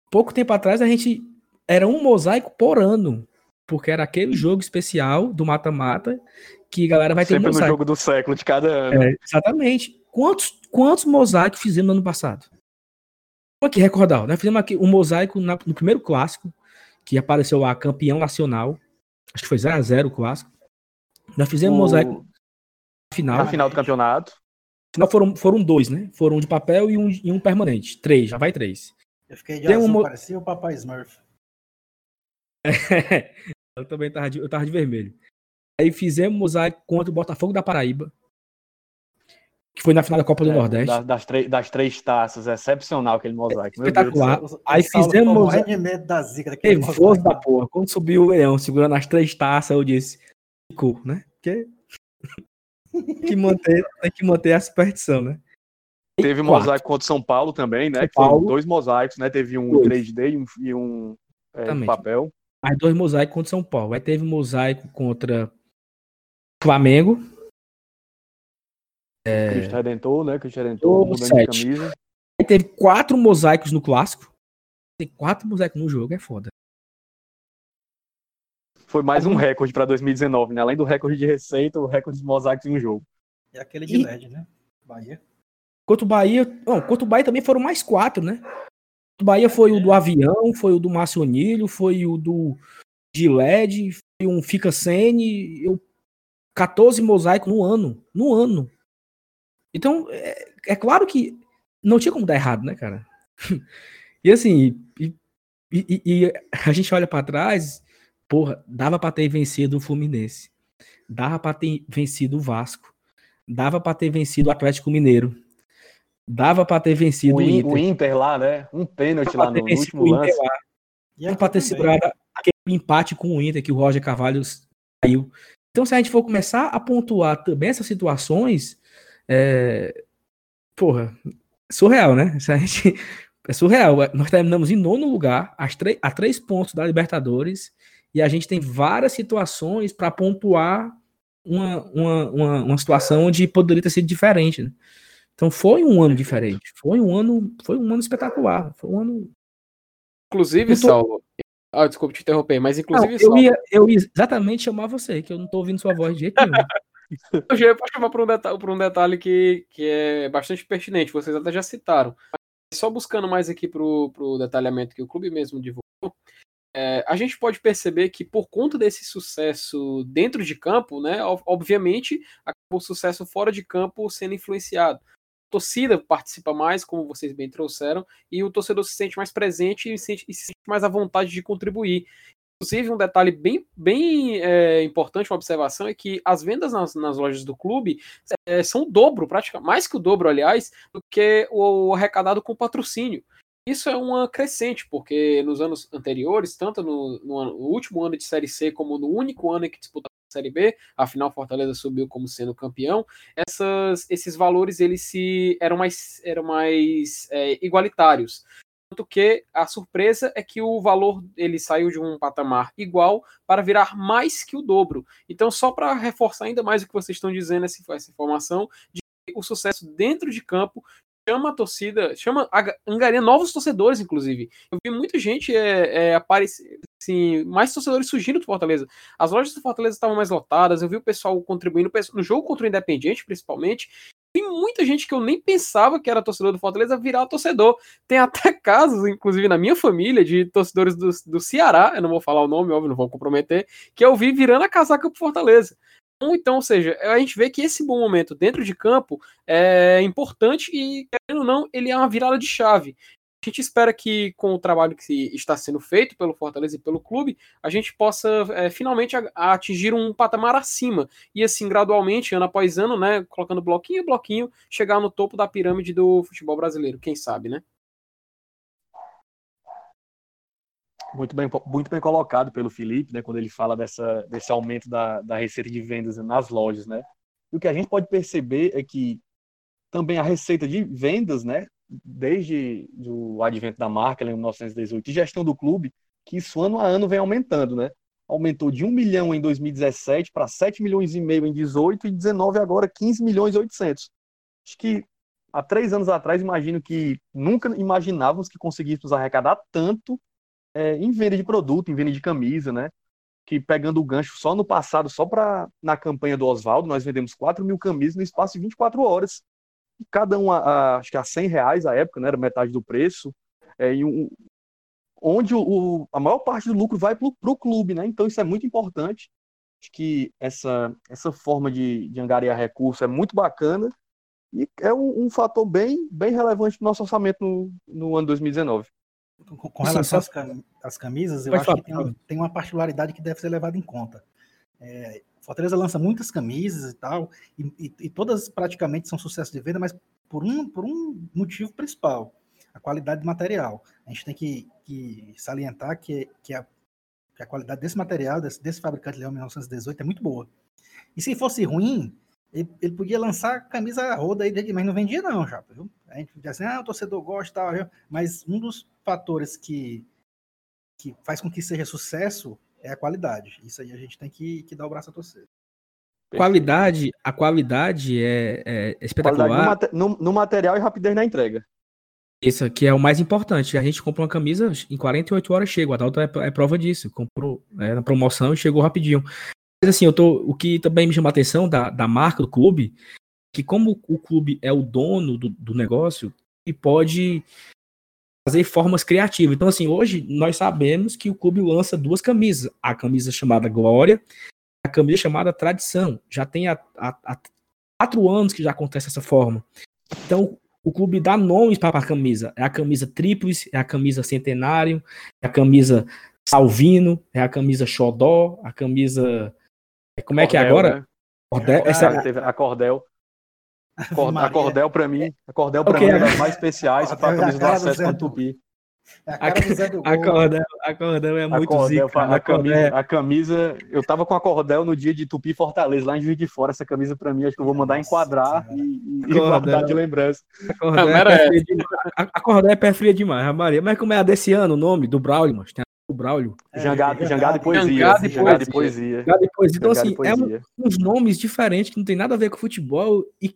pouco tempo atrás a gente era um mosaico por ano. porque era aquele jogo especial do mata-mata que a galera vai ter Sempre um no mosaico. jogo do século de cada ano. É, exatamente. Quantos, quantos mosaicos fizemos no ano passado? Vamos aqui recordar. Nós fizemos aqui um mosaico na- no primeiro clássico, que apareceu lá campeão nacional. Acho que foi 0x0 o clássico. Nós fizemos um O- mosaico na final. Na final do campeonato. Afinal, foram, foram dois, né? Foram um de papel e um, e um permanente. Três, já vai três. Eu fiquei de Tem um azul, mo- parecia o Papai Smurf. eu também tava de, eu tava de vermelho. Aí fizemos mosaico contra o Botafogo da Paraíba. Que foi na final da Copa do É, Nordeste. da- das, três- das três taças, excepcional aquele mosaico. Meu Deus espetacular. O- o Aí fizemos medo da zica daquele Nervoso mosaico. da porra. Quando subiu o leão segurando as três taças, eu disse, ficou, né? Porque tem que manter, tem que manter a superstição, né? E Teve um mosaico contra o São Paulo também, né? São que foram Paulo. dois mosaicos, né? Teve um Dois. em 3D e um, e um é, papel. Mais dois mosaicos contra São Paulo. Aí teve mosaico contra Flamengo. Cristo Redentor, né? Cristo Redentor, mudando sete. de camisa. Aí teve quatro mosaicos no clássico. Tem quatro mosaicos no jogo, é foda. Foi mais um recorde para 2019, né? Além do recorde de receita, o recorde de mosaicos em um jogo. E aquele de E- LED, né? Bahia. Contra o Bahia. Não, contra o Bahia também foram mais quatro, né? O Bahia foi o do avião, foi o do Macionilho, foi o do de LED, foi um Fica Sene, eu 14 mosaicos no ano. No ano. Então, é, é claro que não tinha como dar errado, né, cara? e assim, e, e- e a gente olha pra trás, porra, dava pra ter vencido o Fluminense. Dava pra ter vencido o Vasco. Dava pra ter vencido o Atlético Mineiro. Dava pra ter vencido O, o In- Inter. o Inter lá, né? Um pênalti lá no, último o Inter lance. lá. E Dava pra ter também. segurado aquele empate com o Inter que o Roger Carvalho saiu. Então, se a gente for começar a pontuar também essas situações, é... porra, surreal, né? Se a gente... É surreal. Nós terminamos em nono lugar, a três pontos da Libertadores, e a gente tem várias situações para pontuar uma, uma, uma, uma situação onde poderia ter sido diferente. Né? Então foi um ano diferente. Foi um ano, foi um ano espetacular. Foi um ano Inclusive, tô- Saulo. Ah, desculpa te interromper, mas Não, inclusive, eu, Saulo, ia, eu ia exatamente chamar você, que eu não tô ouvindo sua voz de jeito nenhum. eu já ia chamar para um por um detalhe que, que é bastante pertinente, vocês até já citaram. Só buscando mais aqui para o detalhamento que o clube mesmo divulgou, é, a gente pode perceber que por conta desse sucesso dentro de campo, né, ob- obviamente, o sucesso fora de campo sendo influenciado. A torcida participa mais, como vocês bem trouxeram, e o torcedor se sente mais presente e se sente, e se sente mais à vontade de contribuir. Inclusive, um detalhe bem, bem é, importante, uma observação, é que as vendas nas, nas lojas do clube é, são o dobro, praticamente, mais que o dobro, aliás, do que o arrecadado com patrocínio. Isso é uma crescente, porque nos anos anteriores, tanto no, no ano- no último ano de Série C como no único ano em que disputou a Série B, afinal Fortaleza subiu como sendo campeão, essas, esses valores eles se eram mais, eram mais é, igualitários. Tanto que a surpresa é que o valor ele saiu de um patamar igual para virar mais que o dobro. Então, só para reforçar ainda mais o que vocês estão dizendo, essa, essa informação, de que o sucesso dentro de campo chama a torcida, chama, angaria novos torcedores, inclusive. Eu vi muita gente é, é, aparecer, assim, mais torcedores surgindo do Fortaleza. As lojas do Fortaleza estavam mais lotadas, eu vi o pessoal contribuindo, no jogo contra o Independiente, principalmente, vi muita gente que eu nem pensava que era torcedor do Fortaleza virar torcedor. Tem até casos, inclusive na minha família, de torcedores do, do Ceará, eu não vou falar o nome, óbvio, não vou comprometer, que eu vi virando a casaca pro Fortaleza. Então, ou seja, a gente vê que esse bom momento dentro de campo é importante e, querendo ou não, ele é uma virada de chave. A gente espera que, com o trabalho que está sendo feito pelo Fortaleza e pelo clube, a gente possa é, finalmente a- a atingir um patamar acima. E assim, gradualmente, ano após ano, né, colocando bloquinho a bloquinho, chegar no topo da pirâmide do futebol brasileiro. Quem sabe, né? Muito bem, muito bem colocado pelo Felipe, né, quando ele fala dessa, desse aumento da, da receita de vendas nas lojas, né? E o que a gente pode perceber é que também a receita de vendas, né, desde o advento da marca, em 1918, e gestão do clube, que isso ano a ano vem aumentando, né? Aumentou de 1 milhão em 2017 para 7 milhões e meio em 18 e 19 agora 15 milhões e 800. Acho que há três anos atrás, imagino que nunca imaginávamos que conseguíssemos arrecadar tanto é, em venda de produto, em venda de camisa, né? que pegando o gancho só no passado, só para na campanha do Oswaldo, nós vendemos 4 mil camisas no espaço de 24 horas. Cada uma, a, acho que a 100 reais à época, né, era metade do preço. É, e um, onde o, a maior parte do lucro vai para o clube, né? Então isso é muito importante. Acho que essa, essa forma de, de angariar recursos é muito bacana e é um, um fator bem, bem relevante no nosso orçamento no, no ano 2019. Com, com relação às, às camisas, eu Pode acho falar, que tem, uma, tem uma particularidade que deve ser levada em conta. É, Fortaleza lança muitas camisas e tal, e, e, e, todas praticamente são sucesso de venda, mas por um, por um motivo principal, a qualidade do material. A gente tem que, que salientar que, que, a, que a qualidade desse material, desse, desse fabricante Leão 1918, é muito boa. E se fosse ruim, ele, ele podia lançar camisa roda aí, mas não vendia não, já, viu? A gente podia assim, ah, o torcedor gosta, tal, mas um dos fatores que, que faz com que seja sucesso é a qualidade. Isso aí a gente tem que, que dar o braço a torcer. Qualidade, a qualidade é, é espetacular. Qualidade no, no, no, material e rapidez na entrega. Isso aqui é o mais importante. A gente compra uma camisa, em 48 horas chega. O Adalto é, é prova disso. Comprou é, na promoção e chegou rapidinho. Mas assim, eu tô, o que também me chama a atenção da, da marca do clube, que como o clube é o dono do, do negócio, e pode fazer formas criativas. Então, assim, hoje nós sabemos que o clube lança duas camisas. A camisa chamada Glória, a camisa chamada Tradição. Já tem há, quatro anos que já acontece dessa forma. Então, o clube dá nomes para a camisa. É a camisa Tríplice, é a camisa Centenário, é a camisa Salvino, é a camisa Xodó, a camisa como é que é agora? Né? Cordel, essa... a Cordel. A Cordel para mim, a Cordel para okay, mim é das mais especiais para a camisa do acesso para Tupi. É a, a, cordel, a Cordel é muito a cordel, zica, a, camisa, a camisa, eu tava com a Cordel no dia de Tupi Fortaleza, lá em Juiz de Fora, essa camisa para mim, acho que eu vou mandar enquadrar e, e guardar de lembrança. A Cordel, é, é a Cordel é pé fria demais, a Maria, mas como é a desse ano o nome do Braulio, mas tem o Braulio. É, jangada, jangada, e poesia. Jangada e poesia. e poesia. Jangada e poesia. Então, assim, é um, uns nomes diferentes que não tem nada a ver com futebol e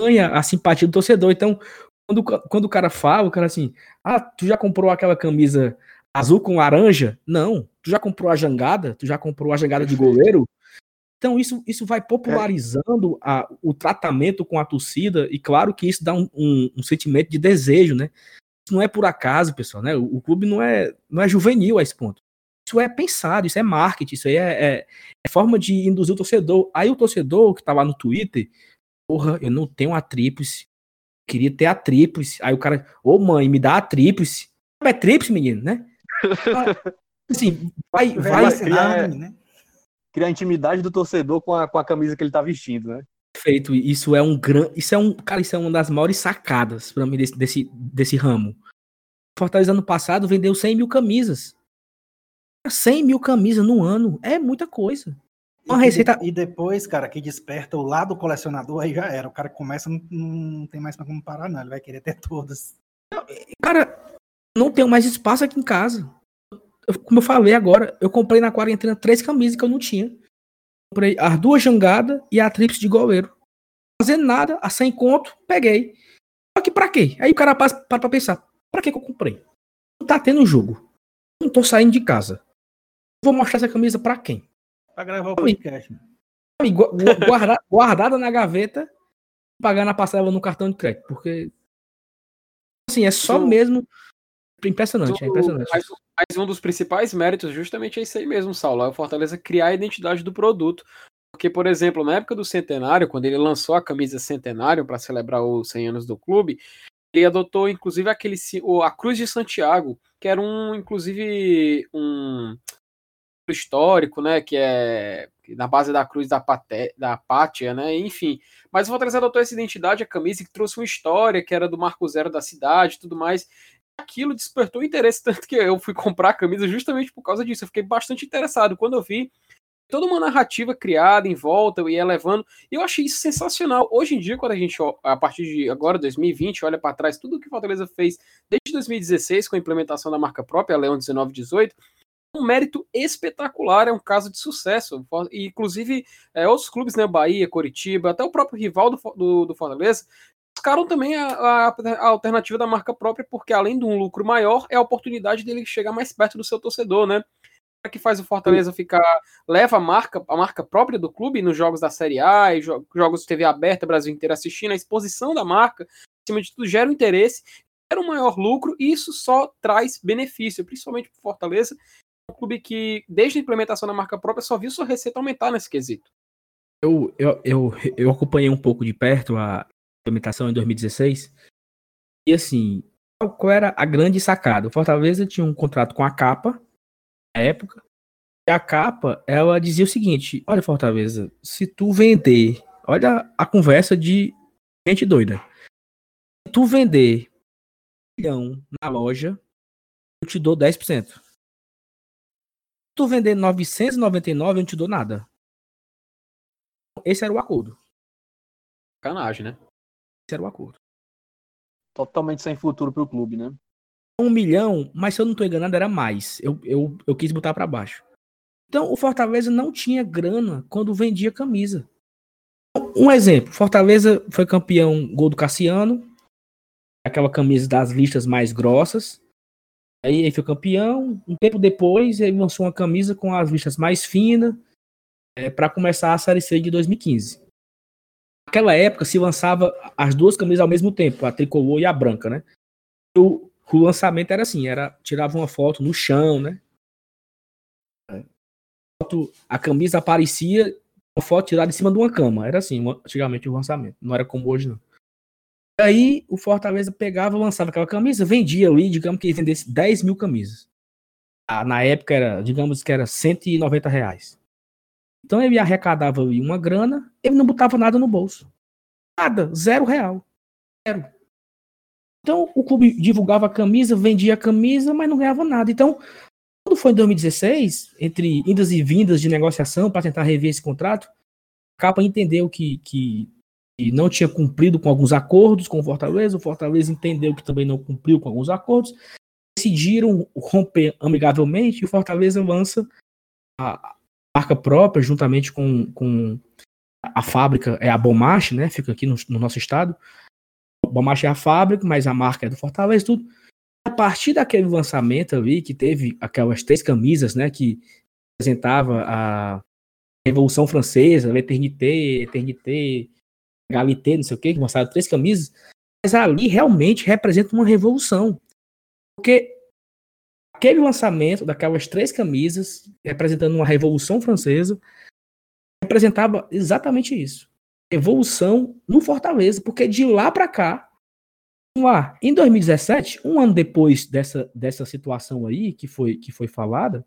ganha a simpatia do torcedor. Então, quando, quando o cara fala, o cara assim, ah, tu já comprou aquela camisa azul com laranja? Não. Tu já comprou a jangada? Tu já comprou a jangada de goleiro? Então, isso, isso vai popularizando a, o tratamento com a torcida, e claro que isso dá um, um, um sentimento de desejo, né? não é por acaso, pessoal, né? O, o, clube não é, não é juvenil a esse ponto. Isso é pensado, isso é marketing, isso aí é, é, é forma de induzir o torcedor. Aí o torcedor que tá lá no Twitter, porra, eu não tenho a tríplice, queria ter a tríplice. Aí o cara, ô oh, mãe, me dá a tríplice. É tríplice, menino, né? assim, vai, vai, criar, né? criar intimidade do torcedor com a, com a camisa que ele tá vestindo, né? Perfeito. Isso é um grande. Isso é um. Cara, isso é uma das maiores sacadas para mim desse, desse, desse ramo. Fortaleza ano passado vendeu 100 mil camisas. 100 mil camisas no ano é muita coisa. Uma e, receita... e depois, cara, que desperta o lado colecionador, aí já era. O cara começa, não, não tem mais como parar, não. Ele vai querer ter todas. Cara, não tenho mais espaço aqui em casa. Eu, como eu falei agora, eu comprei na quarentena três camisas que eu não tinha comprei as duas jangadas e a tríplice de goleiro. Fazendo nada, a 100 conto, peguei. Só que pra quê? Aí o cara passa para pra pensar, pra que que eu comprei? Não tá tendo jogo. Não tô saindo de casa. Vou mostrar essa camisa pra quem? Pra gravar o podcast. Guarda, guardada na gaveta, pagar na passada no cartão de crédito. Porque, assim, é só mesmo Impressionante, é impressionante. Mas, mas, um dos principais méritos justamente é isso aí mesmo, Saulo. É o Fortaleza criar a identidade do produto. Porque, por exemplo, na época do centenário, quando ele lançou a camisa centenário para celebrar os 100 anos do clube, ele adotou inclusive aquele a Cruz de Santiago, que era um inclusive um histórico, né, que é na base da cruz da, paté, da Pátia, né, enfim. Mas o Fortaleza adotou essa identidade, a camisa, que trouxe uma história, que era do Marco Zero da cidade tudo mais aquilo despertou interesse, tanto que eu fui comprar a camisa justamente por causa disso. Eu fiquei bastante interessado. Quando eu vi toda uma narrativa criada em volta, eu ia levando, e eu achei isso sensacional. Hoje em dia, quando a gente, a partir de agora, 2020, olha para trás, tudo que Fortaleza fez desde 2016 com a implementação da marca própria, Leão 1918, um mérito espetacular, é um caso de sucesso. E, inclusive, é, outros clubes, né, Bahia, Coritiba, até o próprio rival do, do, do Fortaleza, buscaram também a, a, a, alternativa da marca própria, porque além de um lucro maior, é a oportunidade dele chegar mais perto do seu torcedor, né? que faz o Fortaleza ficar leva a marca a marca própria do clube nos jogos da Série A e jogos de TV aberta Brasil inteiro assistindo a exposição da marca acima de tudo gera um interesse gera um maior lucro e isso só traz benefício principalmente para Fortaleza um clube que desde a implementação da marca própria só viu sua receita aumentar nesse quesito eu, eu, eu, eu acompanhei um pouco de perto a implementação em 2016 e assim qual era a grande sacada o Fortaleza tinha um contrato com a capa época. E a capa, ela dizia o seguinte: Olha, Fortaleza, se tu vender, olha a conversa de gente doida. Se tu vender um milhão na loja, eu te dou 10%. Se tu vender 999, eu não te dou nada. Esse era o acordo. Canagem, né? Esse era o acordo. Totalmente sem futuro pro clube, né? um milhão, mas se eu não estou enganado, era mais. Eu, eu, eu quis botar para baixo. Então, o Fortaleza não tinha grana quando vendia camisa. Um exemplo: Fortaleza foi campeão gol do Cassiano, aquela camisa das listas mais grossas. Aí ele foi campeão. Um tempo depois, ele lançou uma camisa com as listas mais finas é, para começar a Série C de 2015. Naquela época se lançava as duas camisas ao mesmo tempo, a tricolor e a branca, né? O, o lançamento era assim, era tirava uma foto no chão, né? A camisa aparecia, uma foto tirada em cima de uma cama. Era assim, antigamente o lançamento. Não era como hoje, não. Aí o Fortaleza pegava, lançava aquela camisa, vendia ali, digamos que vendesse 10 mil camisas. Ah, na época era, digamos que era 190 reais. Então ele arrecadava ali uma grana, ele não botava nada no bolso. Nada, zero real. Zero. Então, o clube divulgava a camisa, vendia a camisa, mas não ganhava nada. Então, quando foi em 2016, entre indas e vindas de negociação para tentar rever esse contrato, a Capa entendeu que, que, que, não tinha cumprido com alguns acordos com o Fortaleza, o Fortaleza entendeu que também não cumpriu com alguns acordos, decidiram romper amigavelmente e o Fortaleza lança a marca própria, juntamente com, com a fábrica, é a Bomache, né? Fica aqui no, no nosso estado Bomacha é a fábrica, mas a marca é do Fortaleza tudo. A partir daquele lançamento ali, que teve aquelas três camisas, né, que apresentava a Revolução Francesa, L'Eternité, Eternité, Galité, não sei o que, que mostraram três camisas, mas ali realmente representa uma revolução. Porque aquele lançamento daquelas três camisas, representando uma Revolução Francesa, representava exatamente isso evolução no Fortaleza, porque de lá para cá, lá, em 2017, um ano depois dessa, dessa situação aí que foi, que foi falada,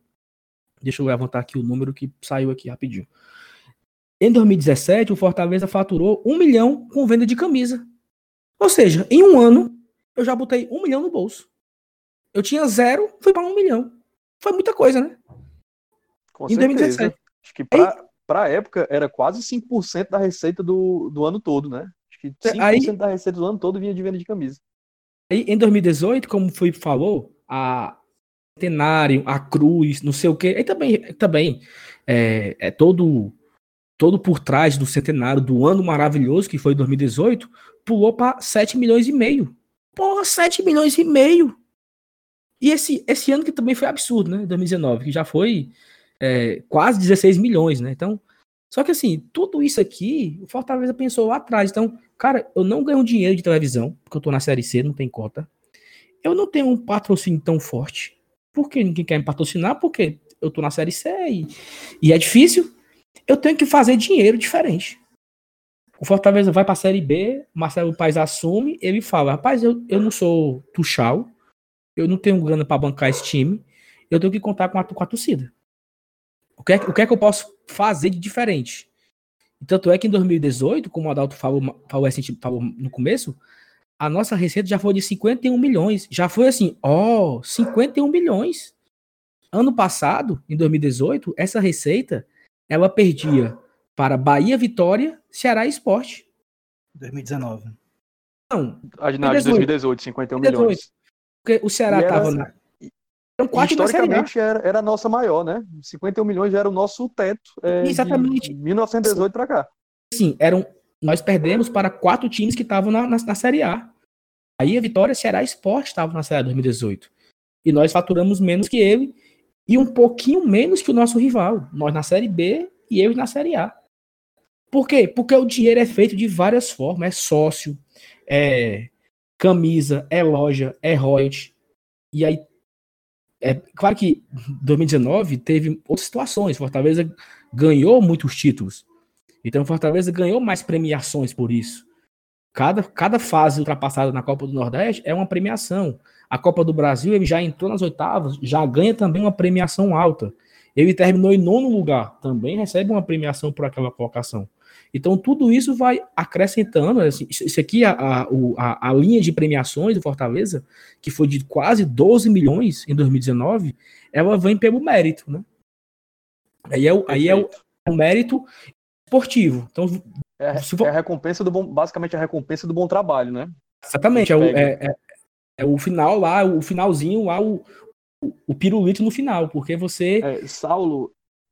deixa eu levantar aqui o número que saiu aqui rapidinho. Em 2017, o Fortaleza faturou um milhão com venda de camisa. Ou seja, em um ano, eu já botei um milhão no bolso. Eu tinha zero, fui para um milhão. Foi muita coisa, né? Com em certeza. 2017. Acho que para a época, era quase 5% da receita do, do ano todo, né? Acho que 5% aí, da receita do ano todo vinha de venda de camisa. Aí, em 2018, como foi falou, a Centenário, a Cruz, não sei o quê, aí também, também é, é todo todo por trás do centenário do ano maravilhoso que foi 2018, pulou para 7 milhões e meio. Porra, 7 milhões e meio. E esse, esse ano que também foi absurdo, né? 2019, que já foi é, quase 16 milhões, né? Então, só que assim, tudo isso aqui, o Fortaleza pensou lá atrás. Então, cara, eu não ganho dinheiro de televisão, porque eu tô na Série C, não tem cota. Eu não tenho um patrocínio tão forte. Por que ninguém quer me patrocinar? Porque eu tô na Série C e, e é difícil. Eu tenho que fazer dinheiro diferente. O Fortaleza vai pra Série B, Marcelo Paes assume, ele fala, rapaz, eu, eu não sou Tuchal, eu não tenho grana para bancar esse time, eu tenho que contar com a, com a torcida. O que, é, o que é que eu posso fazer de diferente? Tanto é que em 2018, como o Adalto falou, falou, falou no começo, a nossa receita já foi de 51 milhões. Já foi assim, ó, oh, 51 milhões. Ano passado, em 2018, essa receita ela perdia para Bahia Vitória, Ceará Esporte. 2019. Não, a de 2018, 51 milhões. Porque o Ceará estava na então, quatro historicamente era, era a nossa maior, né? 51 milhões já era o nosso teto. É, Exatamente. De 1918 para cá. Sim, eram, nós perdemos para quatro times que estavam na, na, na, Série A. Aí a Vitória Ceará Esporte estava na Série A 2018. E nós faturamos menos que ele. E um pouquinho menos que o nosso rival. Nós na Série B e eles na Série A. Por quê? Porque o dinheiro é feito de várias formas. É sócio, é camisa, é loja, é royalty. E aí, é claro que 2019 teve outras situações. Fortaleza ganhou muitos títulos. Então, Fortaleza ganhou mais premiações por isso. Cada, cada fase ultrapassada na Copa do Nordeste é uma premiação. A Copa do Brasil, ele já entrou nas oitavas, já ganha também uma premiação alta. Ele terminou em nono lugar, também recebe uma premiação por aquela colocação. Então, tudo isso vai acrescentando. Assim, isso aqui, a, a, a, linha de premiações do Fortaleza, que foi de quase 12 milhões em 2019, ela vem pelo mérito, né? Aí é o, aí é o, é o mérito esportivo. Então, é, for... é, a recompensa do bom, basicamente a recompensa do bom trabalho, né? Exatamente, é o, é, é, o final lá, o finalzinho lá, o, o, o pirulito no final, porque você. É, Saulo,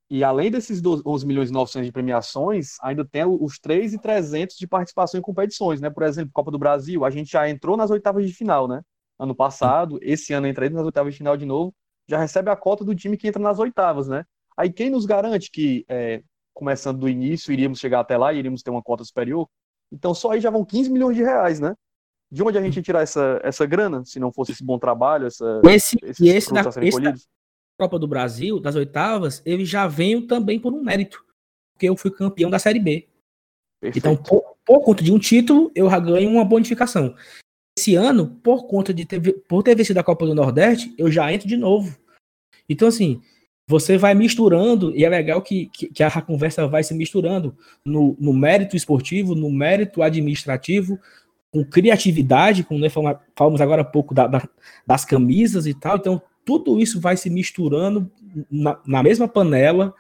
e além desses 11 milhões e 900 de premiações, ainda tem os 3 e 300 de participação em competições, né? Por exemplo, Copa do Brasil, a gente já entrou nas oitavas de final, né? Ano passado, esse ano entra nas oitavas de final de novo, já recebe a cota do time que entra nas oitavas, né? Aí quem nos garante que é, começando do início, iríamos chegar até lá e iríamos ter uma cota superior. Então só aí já vão 15 milhões de reais, né? De onde a gente tirar essa, essa grana, se não fosse esse bom trabalho, essa, esse, e esse da, esse da Copa do Brasil, das oitavas, ele já veio também por um mérito, porque eu fui campeão da Série B. Perfeito. Então, por, por, conta de um título, eu já ganho uma bonificação. Esse ano, por conta de ter, por ter vencido a Copa do Nordeste, eu já entro de novo. Então, assim, você vai misturando, e é legal que, que, que a conversa vai se misturando no, no, mérito esportivo, no mérito administrativo, com criatividade, como falamos agora há pouco da, da, das camisas e tal. Então, tudo isso vai se misturando na, na, mesma panela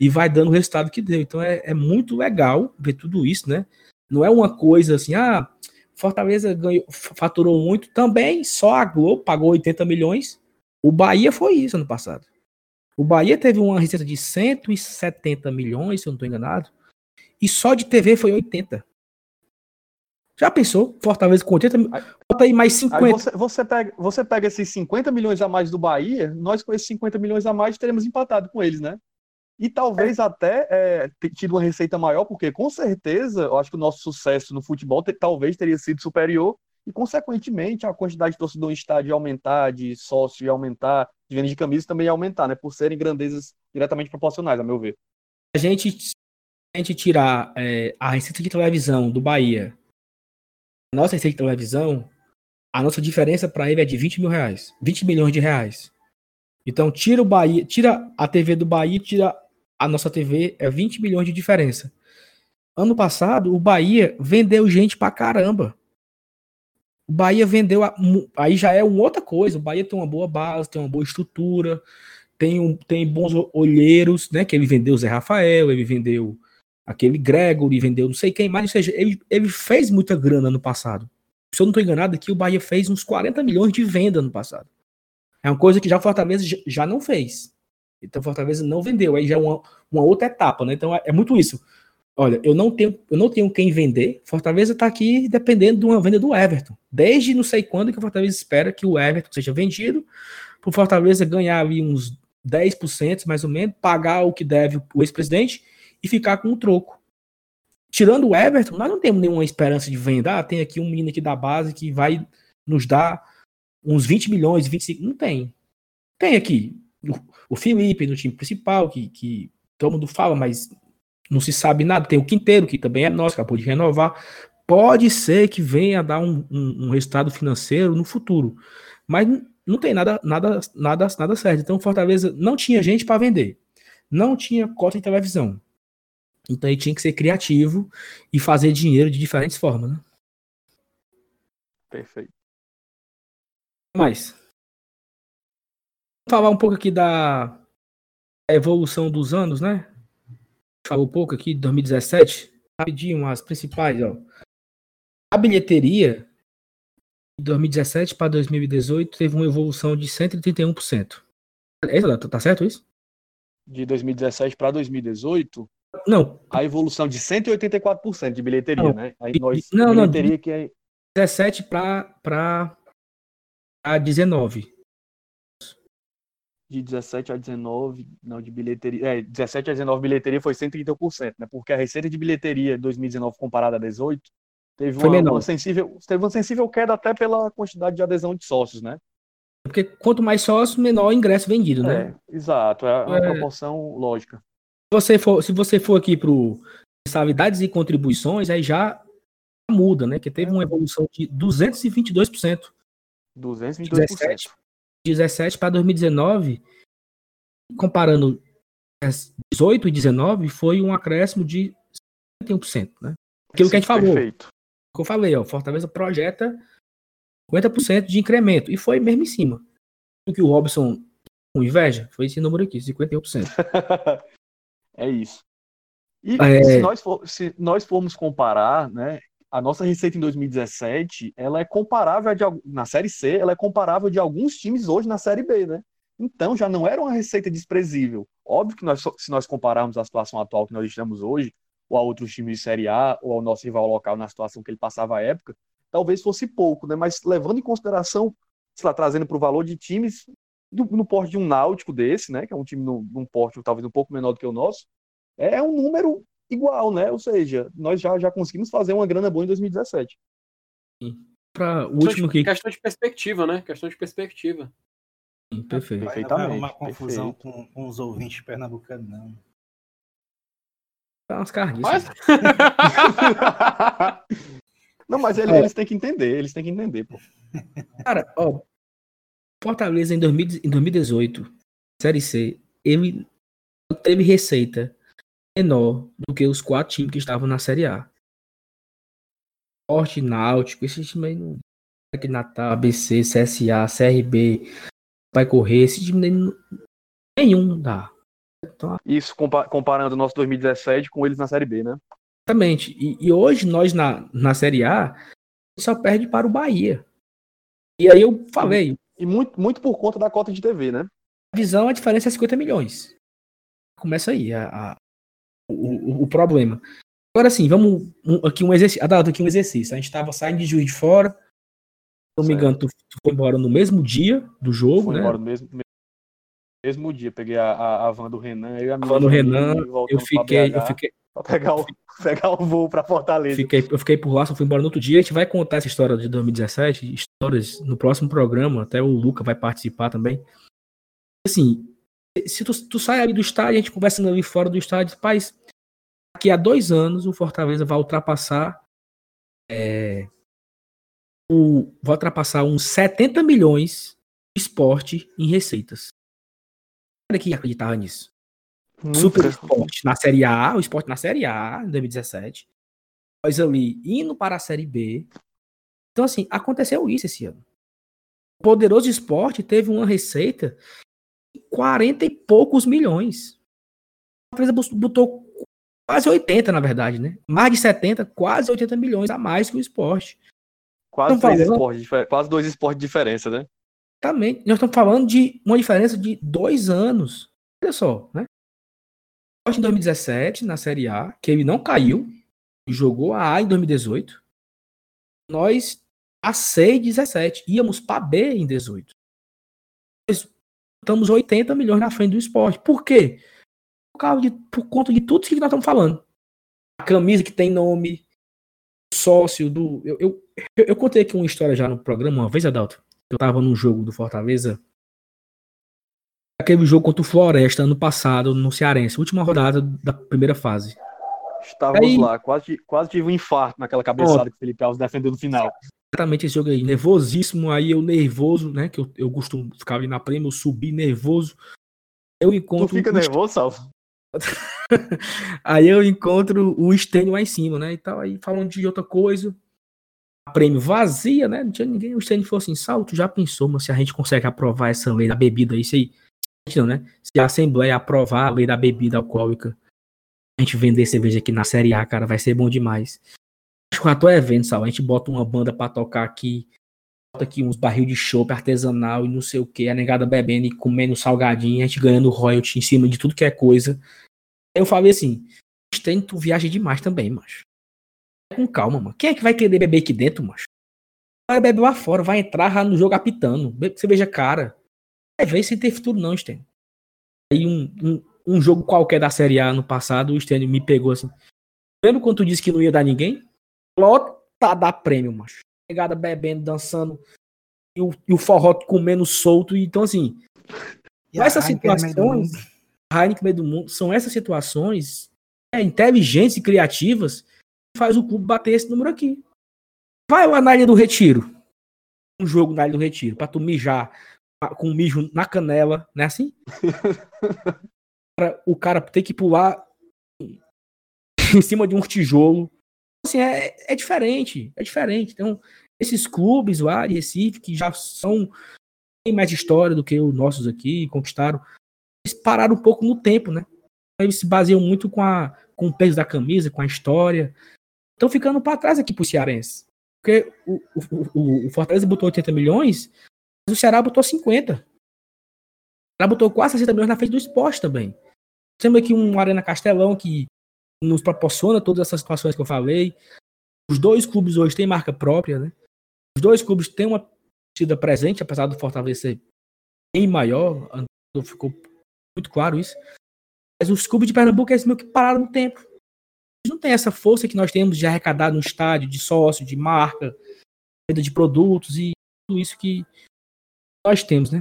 e vai dando o resultado que deu. Então, é, é muito legal ver tudo isso, né? Não é uma coisa assim, ah, Fortaleza ganhou, faturou muito, também só a Globo pagou 80 milhões. O Bahia foi isso ano passado. O Bahia teve uma receita de 170 milhões, se eu não estou enganado, e só de TV foi 80. Já pensou? Fortaleza com 80 milhões. Bota aí mais 50. Aí você, você, pega, você pega esses 50 milhões a mais do Bahia, nós com esses 50 milhões a mais teremos empatado com eles, né? E talvez é. até é, tido uma receita maior, porque com certeza eu acho que o nosso sucesso no futebol te, talvez teria sido superior e, consequentemente, a quantidade de torcedor em estádio aumentar, de sócio aumentar, de venda de camisas também aumentar, né? Por serem grandezas diretamente proporcionais, a meu ver. A gente, a gente tirar é, a receita de televisão do Bahia, nossa receita de televisão, a nossa diferença para ele é de 20 mil reais, 20 milhões de reais. Então, tira o Bahia, tira a TV do Bahia, tira a nossa TV, é 20 milhões de diferença. Ano passado, o Bahia vendeu gente pra caramba. O Bahia vendeu. A, aí já é uma outra coisa. O Bahia tem uma boa base, tem uma boa estrutura, tem, um, tem bons olheiros, né? Que ele vendeu o Zé Rafael, ele vendeu aquele Gregory, vendeu não sei quem mais. Ou seja, ele, ele fez muita grana no passado. Se eu não estou enganado, aqui o Bahia fez uns 40 milhões de venda no passado. É uma coisa que já o Fortaleza já não fez. Então o Fortaleza não vendeu. Aí já é uma, uma outra etapa, né? Então é, é muito isso. Olha, eu não tenho, eu não tenho quem vender. Fortaleza está aqui dependendo de uma venda do Everton. Desde não sei quando que o Fortaleza espera que o Everton seja vendido, para o Fortaleza ganhar ali uns 10% mais ou menos, pagar o que deve o ex-presidente e ficar com o troco. Tirando o Everton, nós não temos nenhuma esperança de venda. Ah, tem aqui um menino aqui da base que vai nos dar uns 20 milhões, 25. Não tem. Tem aqui o, Felipe no time principal, que, que todo mundo fala, mas não se sabe nada. Tem o Quinteiro, que também é nosso, acabou de renovar. Pode ser que venha a dar um, um, um resultado financeiro no futuro, mas não tem nada, nada, nada, nada certo. Então, Fortaleza não tinha gente para vender, não tinha cota em televisão. Então, ele tinha que ser criativo e fazer dinheiro de diferentes formas, né? Perfeito. Mais. Vamos falar um pouco aqui da evolução dos anos, né? falou pouco aqui, 2017, rapidinho, as principais, ó. A bilheteria, de 2017 para 2018, teve uma evolução de 131%. É isso, tá certo isso? De 2017 para 2018? Não. A evolução de 184% de bilheteria, não, né? Aí nós, não, bilheteria não, que é... 17 para 19. de 17 a 19, não, de bilheteria, é, 17 a 19 bilheteria foi 130%, né? Porque a receita de bilheteria de 2019 comparada a 18 teve uma, uma, sensível, teve uma sensível queda até pela quantidade de adesão de sócios, né? Porque quanto mais sócios, menor o ingresso vendido, né? É, exato, é uma é... proporção lógica. Se você for, se você for aqui para mensalidades e contribuições, aí já muda, né? Que teve uma evolução de 222%. 222%. 17, 17 para 2019, comparando 18 e 19, foi um acréscimo de 51%, né? Aquilo Sim, que a gente falou. Perfeito. Que eu falei, ó, Fortaleza projeta 50% de incremento. E foi mesmo em cima. O que o Robson, com inveja, foi esse número aqui, 51%. é isso. E é... Se, nós for, se nós formos comparar, né, a nossa receita em 2017, ela é comparável de, na Série C, ela é comparável de alguns times hoje na Série B, né? Então já não era uma receita desprezível. Óbvio que nós, se nós compararmos a situação atual que nós estamos hoje, ou a outros times de Série A, ou ao nosso rival local na situação que ele passava à época, talvez fosse pouco, né? Mas levando em consideração, sei lá, trazendo para o valor de times do, no porte de um Náutico desse, né? Que é um time num, num porte talvez um pouco menor do que o nosso, é um número igual, né? Ou seja, nós já, já conseguimos fazer uma grana boa em 2017. Para o último que questão de perspectiva, né? Questão de perspectiva. Sim, perfeito. Vai, Perfeitamente. uma confusão com, com, os ouvintes pernambucanos, não. Tá umas carniças. Mas... não, mas eles, é. eles têm que entender, eles têm que entender, pô. Cara, ó, Fortaleza em, 2000, em 2018, Série C, ele teve receita menor do que os quatro times que estavam na Série A. Forte, Náutico, esse time aí não. Aqui Natal, ABC, CSA, CRB, vai correr, esse time não... nenhum dá. Então, Isso comparando o nosso 2017 com eles na Série B, né? Exatamente. E, e, hoje nós na, na Série A só perde para o Bahia. E aí eu falei. E muito, muito por conta da cota de TV, né? A visão, a diferença é 50 milhões. Começa aí a, o, o, problema. Agora sim, vamos um, aqui um exercício. Adalto, aqui um exercício. A gente estava saindo de Juiz de Fora. Se não me engano, tu, tu, foi embora no mesmo dia do jogo, foi né? embora no mesmo, mesmo dia. Peguei a, a, a van do Renan. Eu a, a van do Renan. Eu fiquei, eu fiquei. Pra pegar o, pegar o voo para Fortaleza. Fiquei, eu fiquei por lá, só fui embora no outro dia. A gente vai contar essa história de 2017, histórias no próximo programa. Até o Luca vai participar também. Assim, se tu, tu sai ali do estádio, a gente conversando ali fora do estádio, paz, daqui a dois anos o Fortaleza vai ultrapassar é, o, vai ultrapassar uns 70 milhões de esporte em receitas. Olha que acreditava nisso. Nunca. Super esporte na Série A, o esporte na Série A, em 2017. Nós ali indo para a Série B. Então, assim, aconteceu isso esse ano. O poderoso esporte teve uma receita 40 e poucos milhões. A empresa botou quase 80, na verdade, né? Mais de 70, quase 80 milhões a mais que o esporte. Quase, três esportes, quase dois esportes de diferença, né? Também. Nós estamos falando de uma diferença de dois anos. Olha só, né? Em 2017, na Série A, que ele não caiu, jogou a A em 2018. Nós, a C em 17, íamos para B em 18 estamos 80 milhões na frente do esporte. Por quê? Por, causa de, por conta de tudo isso que nós estamos falando. A camisa que tem nome, sócio do. Eu, eu, eu, contei aqui uma história já no programa uma vez, Adalto. Eu tava num jogo do Fortaleza. Aquele jogo contra o Floresta ano passado, no Cearense, última rodada da primeira fase. Estávamos aí, lá, quase, quase tive um infarto naquela cabeçada ó, que o Felipe Alves defendeu no final exatamente esse jogo aí, nervosíssimo, aí eu nervoso, né, que eu, eu costumo ficar ali na prêmio, eu subi nervoso, eu encontro... Tu fica o... nervoso, Salvo? aí eu encontro o Stênio lá em cima, né, e tal, aí falando de outra coisa, a prêmio vazia, né, não tinha ninguém, o Stênio falou assim, Salvo, tu já pensou, mas se a gente consegue aprovar essa lei da bebida, isso aí, não, né, se a Assembleia aprovar a lei da bebida alcoólica, a gente vender cerveja aqui na Série A, cara, vai ser bom demais quatro eventos, sabe? A gente bota uma banda pra tocar aqui, bota aqui uns barril de chopp artesanal e não sei o que, a negada bebendo e comendo salgadinho, a gente ganhando royalty em cima de tudo que é coisa. Eu falei assim, tem tu viaja demais também, macho. Com calma, mano. Quem é que vai querer beber aqui dentro, macho? Vai beber lá fora, vai entrar no jogo apitando. Cerveja cara. É ver sem ter futuro, não, Stênio. Aí um, um, um, jogo qualquer da Série A no passado, o Stênio me pegou assim. Lembra quando tu disse que não ia dar ninguém? Lota da prêmio, macho. Pegada bebendo, dançando. E o, e o forró comendo solto. Então, assim. essas situações. Heineken meio do mundo. São essas situações é, inteligentes e criativas que faz o clube bater esse número aqui. Vai lá na Ilha do Retiro. Um jogo na Ilha do Retiro. Pra tu mijar com mijo na canela, não é assim? o cara tem que pular em cima de um tijolo. Assim, é, é diferente, é diferente. Então, esses clubes lá de Recife, que já são tem mais história do que os nossos aqui, conquistaram, eles pararam um pouco no tempo, né? Eles se baseiam muito com, a, com o peso da camisa, com a história. Estão ficando para trás aqui pro Cearense. Porque o, o, o, o Fortaleza botou 80 milhões, o Ceará botou 50. O Ceará botou quase 60 milhões na frente do esporte também. Temos aqui um Arena Castelão que nos proporciona todas essas situações que eu falei. Os dois clubes hoje têm marca própria, né? Os dois clubes têm uma torcida presente, apesar do Fortaleza ser bem maior, ficou muito claro isso. Mas os clubes de Pernambuco é meio que pararam no tempo. Eles não têm essa força que nós temos de arrecadar no estádio, de sócio, de marca, venda de produtos e tudo isso que nós temos, né?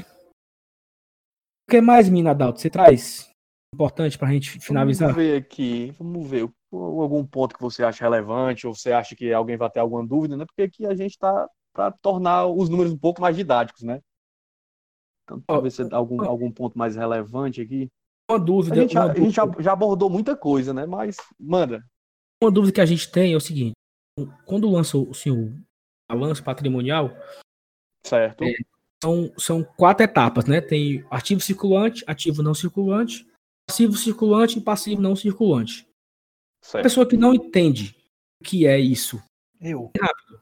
O que mais, Minadalto, você traz importante para a gente finalizar? Vamos ver aqui, vamos ver algum ponto que você acha relevante ou você acha que alguém vai ter alguma dúvida, né? Porque aqui a gente está para tornar os números um pouco mais didáticos, né? Então, talvez oh, algum, oh, algum ponto mais relevante aqui. Uma dúvida. A gente, já, a gente já, já, abordou muita coisa, né? Mas, manda. Uma dúvida que a gente tem é o seguinte: quando lança assim, o balanço patrimonial, certo. É, são, são quatro etapas, né? Tem ativo circulante, ativo não circulante, passivo circulante e passivo não circulante. Certo. A pessoa que não entende o que é isso. Eu. Bem rápido.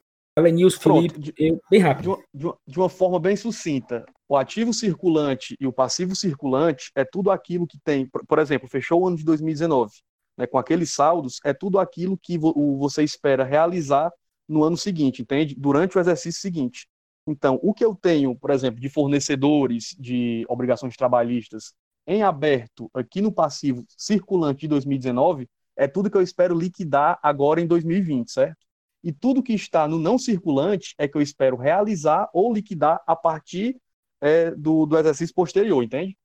News, Felipe, de, eu, bem rápido. De uma, de, uma, de uma, forma bem sucinta. O ativo circulante e o passivo circulante é tudo aquilo que tem, por, por exemplo, fechou o ano de 2019, né, com aqueles saldos, é tudo aquilo que vo, o, você espera realizar no ano seguinte, entende? Durante o exercício seguinte. Então, o que eu tenho, por exemplo, de fornecedores de obrigações trabalhistas em aberto aqui no passivo circulante de 2019 é tudo que eu espero liquidar agora em 2020, certo? E tudo que está no não circulante é que eu espero realizar ou liquidar a partir é, do, do exercício posterior, entende?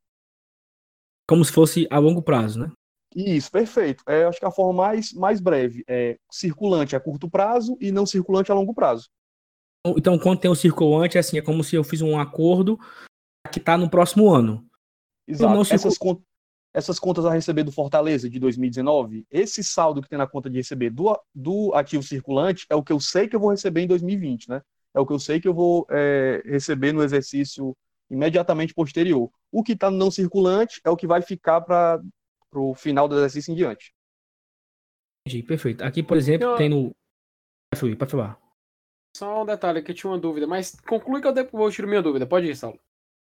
Como se fosse a longo prazo, né? Isso, perfeito. É, acho que a forma mais, mais breve é circulante a curto prazo e não circulante a longo prazo. Então, quando tem o circulante, é assim, é como se eu fiz um acordo que está no próximo ano. Exato. Essas, essas contas a receber do Fortaleza de 2019, esse saldo que tem na conta de receber do, do ativo circulante é o que eu sei que eu vou receber em 2020, né? É o que eu sei que eu vou é, receber no exercício imediatamente posterior. O que está no não circulante é o que vai ficar para o final do exercício em diante. Entendi, perfeito. Aqui, por exemplo, eu... tem no. Pode falar. Só um detalhe que eu tinha uma dúvida, mas conclui que eu depois tiro minha dúvida. Pode ir, Saulo.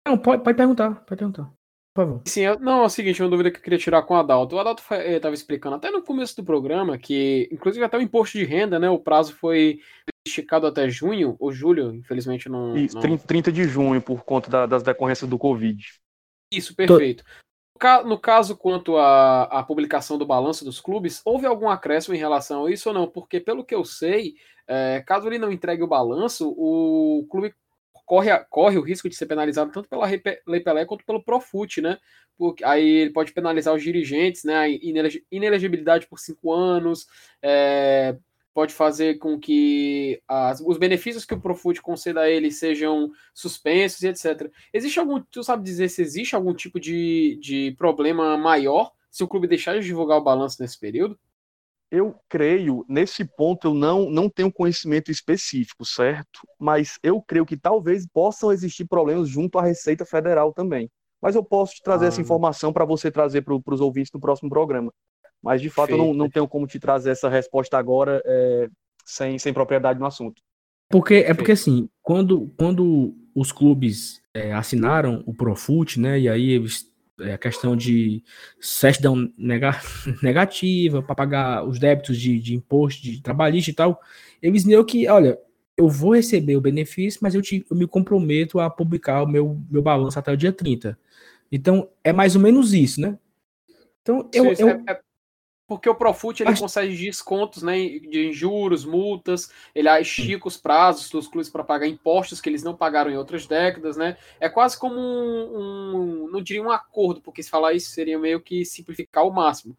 Não, pode, pode perguntar, pode perguntar. Por favor. Sim, eu, não, é o seguinte, uma dúvida que eu queria tirar com o Adalto. O Adalto estava explicando até no começo do programa que, inclusive, até o imposto de renda, né? O prazo foi esticado até junho, ou julho, infelizmente não. Isso, não... 30 de junho, por conta da, das decorrências do Covid. Isso, perfeito. No caso, quanto à, à publicação do balanço dos clubes, houve algum acréscimo em relação a isso ou não? Porque, pelo que eu sei, é, caso ele não entregue o balanço, o clube corre, corre o risco de ser penalizado tanto pela Lei Pelé quanto pelo Profut, né? Porque aí ele pode penalizar os dirigentes, né? A inelegibilidade por cinco anos, é, pode fazer com que as, os benefícios que o Profut conceda a ele sejam suspensos e etc. Existe algum, tu sabe dizer se existe algum tipo de, de problema maior se o clube deixar de divulgar o balanço nesse período? eu creio, nesse ponto eu não, não tenho conhecimento específico, certo? Mas eu creio que talvez possam existir problemas junto à Receita Federal também. Mas eu posso te trazer ah. essa informação para você trazer para os ouvintes no próximo programa. Mas de fato eu não, não tenho como te trazer essa resposta agora é, sem, sem propriedade no assunto. Porque, é porque assim, quando, quando os clubes é, assinaram o Profut, né, e aí eles é, a questão de certidão nega, negativa para pagar os débitos de, de imposto de trabalhista e tal, eles viram que, olha, eu vou receber o benefício, mas eu, te, eu me comprometo a publicar o meu, meu balanço até o dia 30. Então, é mais ou menos isso, né? Então, eu, eu... É, é, porque o Profut ele Acho... consegue descontos né, de juros, multas, ele estica os prazos dos clubes para pagar impostos que eles não pagaram em outras décadas, né? É quase como um, um, não diria um acordo, porque se falar isso seria meio que simplificar ao máximo.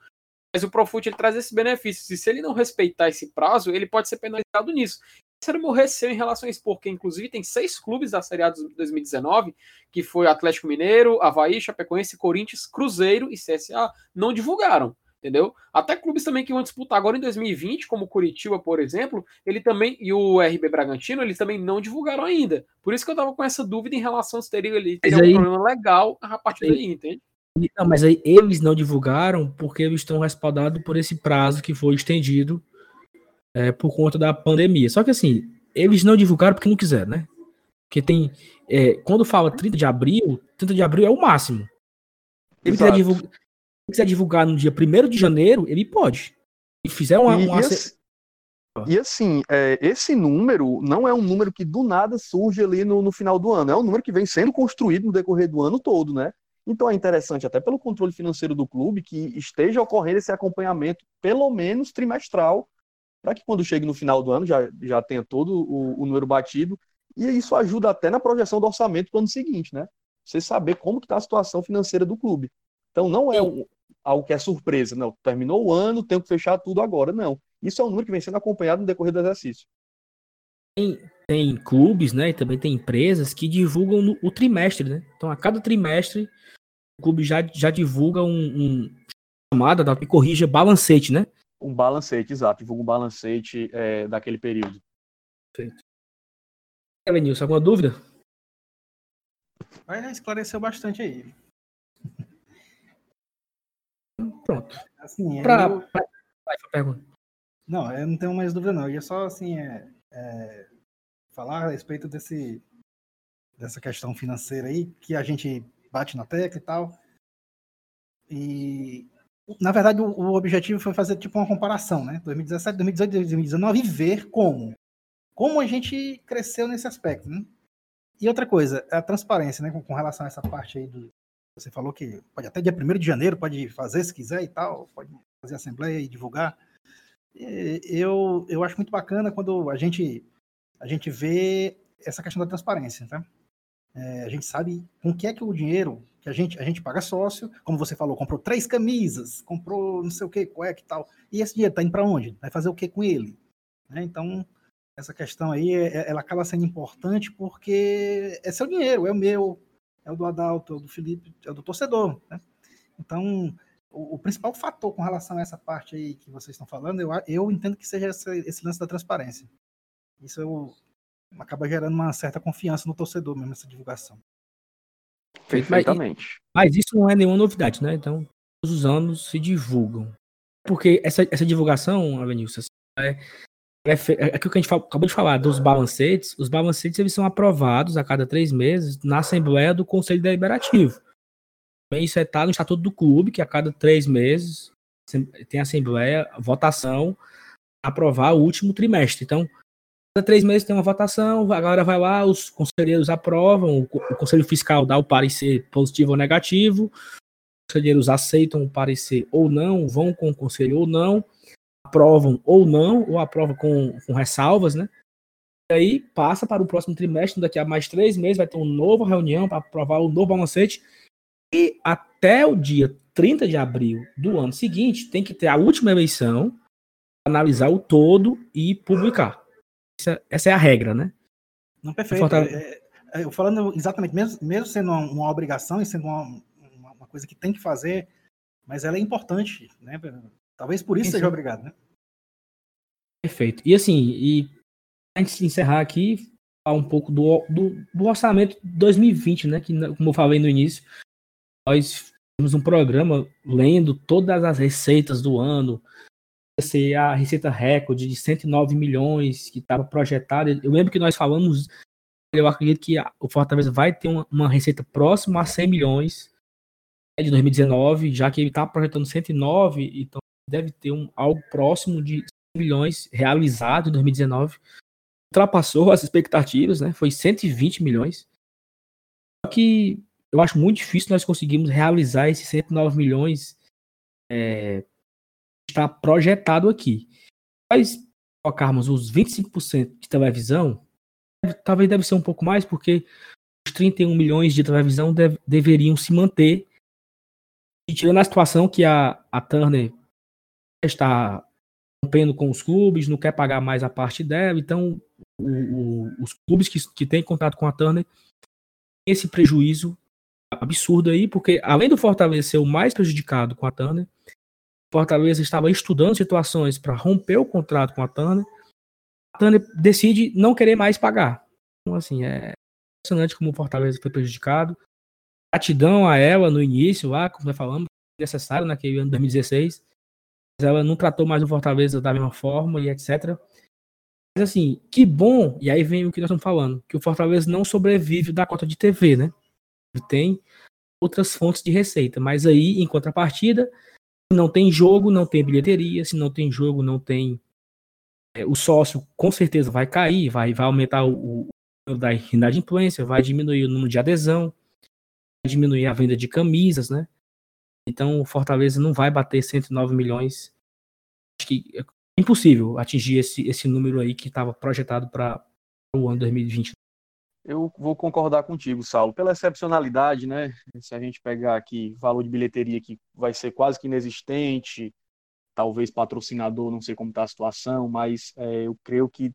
Mas o Profut ele traz esses benefícios, e se ele não respeitar esse prazo, ele pode ser penalizado nisso. Esse era o meu receio em relação a isso, porque inclusive tem seis clubes da Série A de 2019, que foi Atlético Mineiro, Havaí, Chapecoense, Corinthians, Cruzeiro e CSA, não divulgaram entendeu? Até clubes também que vão disputar agora em 2020, como o Curitiba, por exemplo, ele também e o RB Bragantino, eles também não divulgaram ainda. Por isso que eu tava com essa dúvida em relação se teria, ali, teria aí, um problema legal a partir aí, daí, entende? Não, mas aí eles não divulgaram porque eles estão respaldados por esse prazo que foi estendido é, por conta da pandemia. Só que assim, eles não divulgaram porque não quiseram, né? Porque tem. É, quando fala 30 de abril, 30 de abril é o máximo. Ele quiser divulgar quiser divulgar no dia 1 de janeiro, ele pode. E fizer uma. E, uma... E, assim, é, esse número não é um número que do nada surge ali no, no final do ano. É um número que vem sendo construído no decorrer do ano todo, né? Então é interessante, até pelo controle financeiro do clube, que esteja ocorrendo esse acompanhamento, pelo menos trimestral, para que quando chegue no final do ano já, já tenha todo o, o, número batido. E isso ajuda até na projeção do orçamento do ano seguinte, né? Você saber como está a situação financeira do clube. Então não é um, algo que é surpresa. Não, terminou o ano, tenho que fechar tudo agora. Não. Isso é um número que vem sendo acompanhado no decorrer do exercício. Tem, tem clubes, né? E também tem empresas que divulgam no, o trimestre, né? Então, a cada trimestre, o clube já, já divulga um, um chamada da que corrija balancete, né? Um balancete, exato. Divulga um balancete é, daquele período. Perfeito. Elenilson, alguma dúvida? Vai esclareceu bastante aí. Pronto. Assim, pra, eu... pra... Vai, pergunta. Não, eu não tenho mais dúvida não. Eu ia só assim é, é, falar a respeito desse dessa questão financeira aí que a gente bate na tecla e tal. E na verdade o, o objetivo foi fazer tipo uma comparação, né? 2017, 2018, 2019 e ver como como a gente cresceu nesse aspecto, né? E outra coisa, a transparência, né, com, com relação a essa parte aí do, você falou que pode até dia 1 de janeiro, pode fazer se quiser e tal, pode fazer assembleia e divulgar. Eu, eu acho muito bacana quando a gente, a gente vê essa questão da transparência, tá? É, a gente sabe com que é que o dinheiro que a gente, a gente paga sócio, como você falou, comprou três camisas, comprou não sei o que, cueca e tal. E esse dinheiro tá indo para onde? Vai fazer o que com ele? Né? Então, essa questão aí, é, é, ela acaba sendo importante porque é seu dinheiro, é o meu, é o do Adalto, é o do Felipe, é o do torcedor, né? Então, o, o, principal fator com relação a essa parte aí que vocês estão falando, eu, eu entendo que seja esse, esse lance da transparência. Isso eu, acaba gerando uma certa confiança no torcedor mesmo, essa divulgação. Perfeitamente. Mas, mas, isso não é nenhuma novidade, né? Então, todos os anos se divulgam. Porque essa, essa divulgação, Avenilson, é, aquilo que a gente acabou de falar dos balancetes, os balancetes eles são aprovados a cada três meses na Assembleia do Conselho Deliberativo. Isso está no Estatuto do Clube, que a cada três meses tem Assembleia, votação, aprovar o último trimestre. Então, cada três meses tem uma votação, agora vai lá, os conselheiros aprovam, o Conselho Fiscal dá o parecer positivo ou negativo, os conselheiros aceitam o parecer ou não, vão com o conselho ou não, aprovam ou não, ou aprovam com, com ressalvas, né? E aí passa para o próximo trimestre, daqui a mais três meses, vai ter uma nova reunião para aprovar o novo balancete. E até o dia 30 de abril do ano seguinte, tem que ter a última eleição, analisar o todo e publicar. Essa, essa é a regra, né? Não, perfeito. Falta... É, é, eu falando exatamente, mesmo, mesmo sendo uma, uma obrigação e sendo uma, uma, uma, coisa que tem que fazer, mas ela é importante, né? Talvez por isso Sim. seja obrigado, né? Perfeito. E assim, e antes de encerrar aqui, falar um pouco do, do, do orçamento 2020, né? Que, como eu falei no início, nós temos um programa lendo todas as receitas do ano, ser a receita recorde de 109 milhões que estava projetada. Eu lembro que nós falamos, eu acredito que o Fortaleza vai ter uma, uma receita próxima a 100 milhões né, de 2019, já que ele está projetando 109, então deve ter um, algo próximo de 100 milhões realizado em 2019. ultrapassou as expectativas, né? Foi 120 milhões. Só que eu acho muito difícil nós conseguirmos realizar esses 109 milhões é, está projetado aqui. Mas colocarmos os 25% de televisão, talvez deve ser um pouco mais, porque os 31 milhões de televisão deve, deveriam se manter. E tirando a situação que a, a Turner está rompendo com os clubes, não quer pagar mais a parte dela, então o, o, os clubes que, que têm contato com a Turner esse prejuízo absurdo aí, porque além do Fortaleza ser o mais prejudicado com a Turner, Fortaleza estava estudando situações para romper o contrato com a Turner. A Turner decide não querer mais pagar. Então, assim, é impressionante como o Fortaleza foi prejudicado. Gratidão a ela no início, lá, como nós falamos, necessário naquele ano de 2016. Ela não tratou mais o Fortaleza da mesma forma e etc. Mas assim, que bom, e aí vem o que nós estamos falando, que o Fortaleza não sobrevive da cota de TV, né? Tem outras fontes de receita, mas aí, em contrapartida, não tem jogo, não tem bilheteria, se não tem jogo, não tem. É, o sócio com certeza vai cair, vai, vai aumentar o, o da inadimplência, vai diminuir o número de adesão, vai diminuir a venda de camisas, né? Então o Fortaleza não vai bater 109 milhões. Acho que é impossível atingir esse, esse número aí que estava projetado para o ano 2020. Eu vou concordar contigo, Saulo. Pela excepcionalidade, né? Se a gente pegar aqui valor de bilheteria que vai ser quase que inexistente, talvez patrocinador, não sei como está a situação, mas é, eu creio que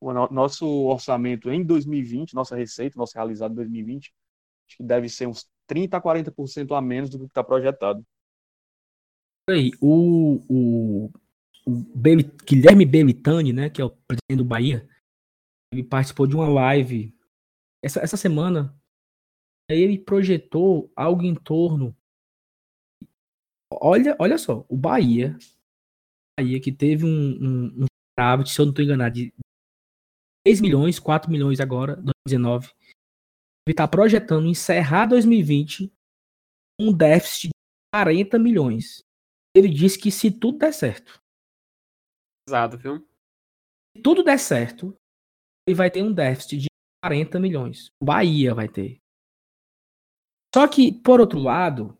o nosso orçamento em 2020, nossa receita, nosso realizado em 2020, acho que deve ser uns 30 a 40% a menos do que está projetado. Aí, o, o, o Guilherme Belitani, né, que é o presidente do Bahia, ele participou de uma live essa, essa semana. Ele projetou algo em torno. Olha, olha só, o Bahia, Bahia que teve um, um, um se eu não estou enganado, de 3 milhões, 4 milhões agora, 2019. Ele está projetando encerrar 2020 um déficit de 40 milhões. Ele disse que se tudo der certo. Exato, viu? Se tudo der certo, ele vai ter um déficit de 40 milhões. O Bahia vai ter. Só que, por outro lado,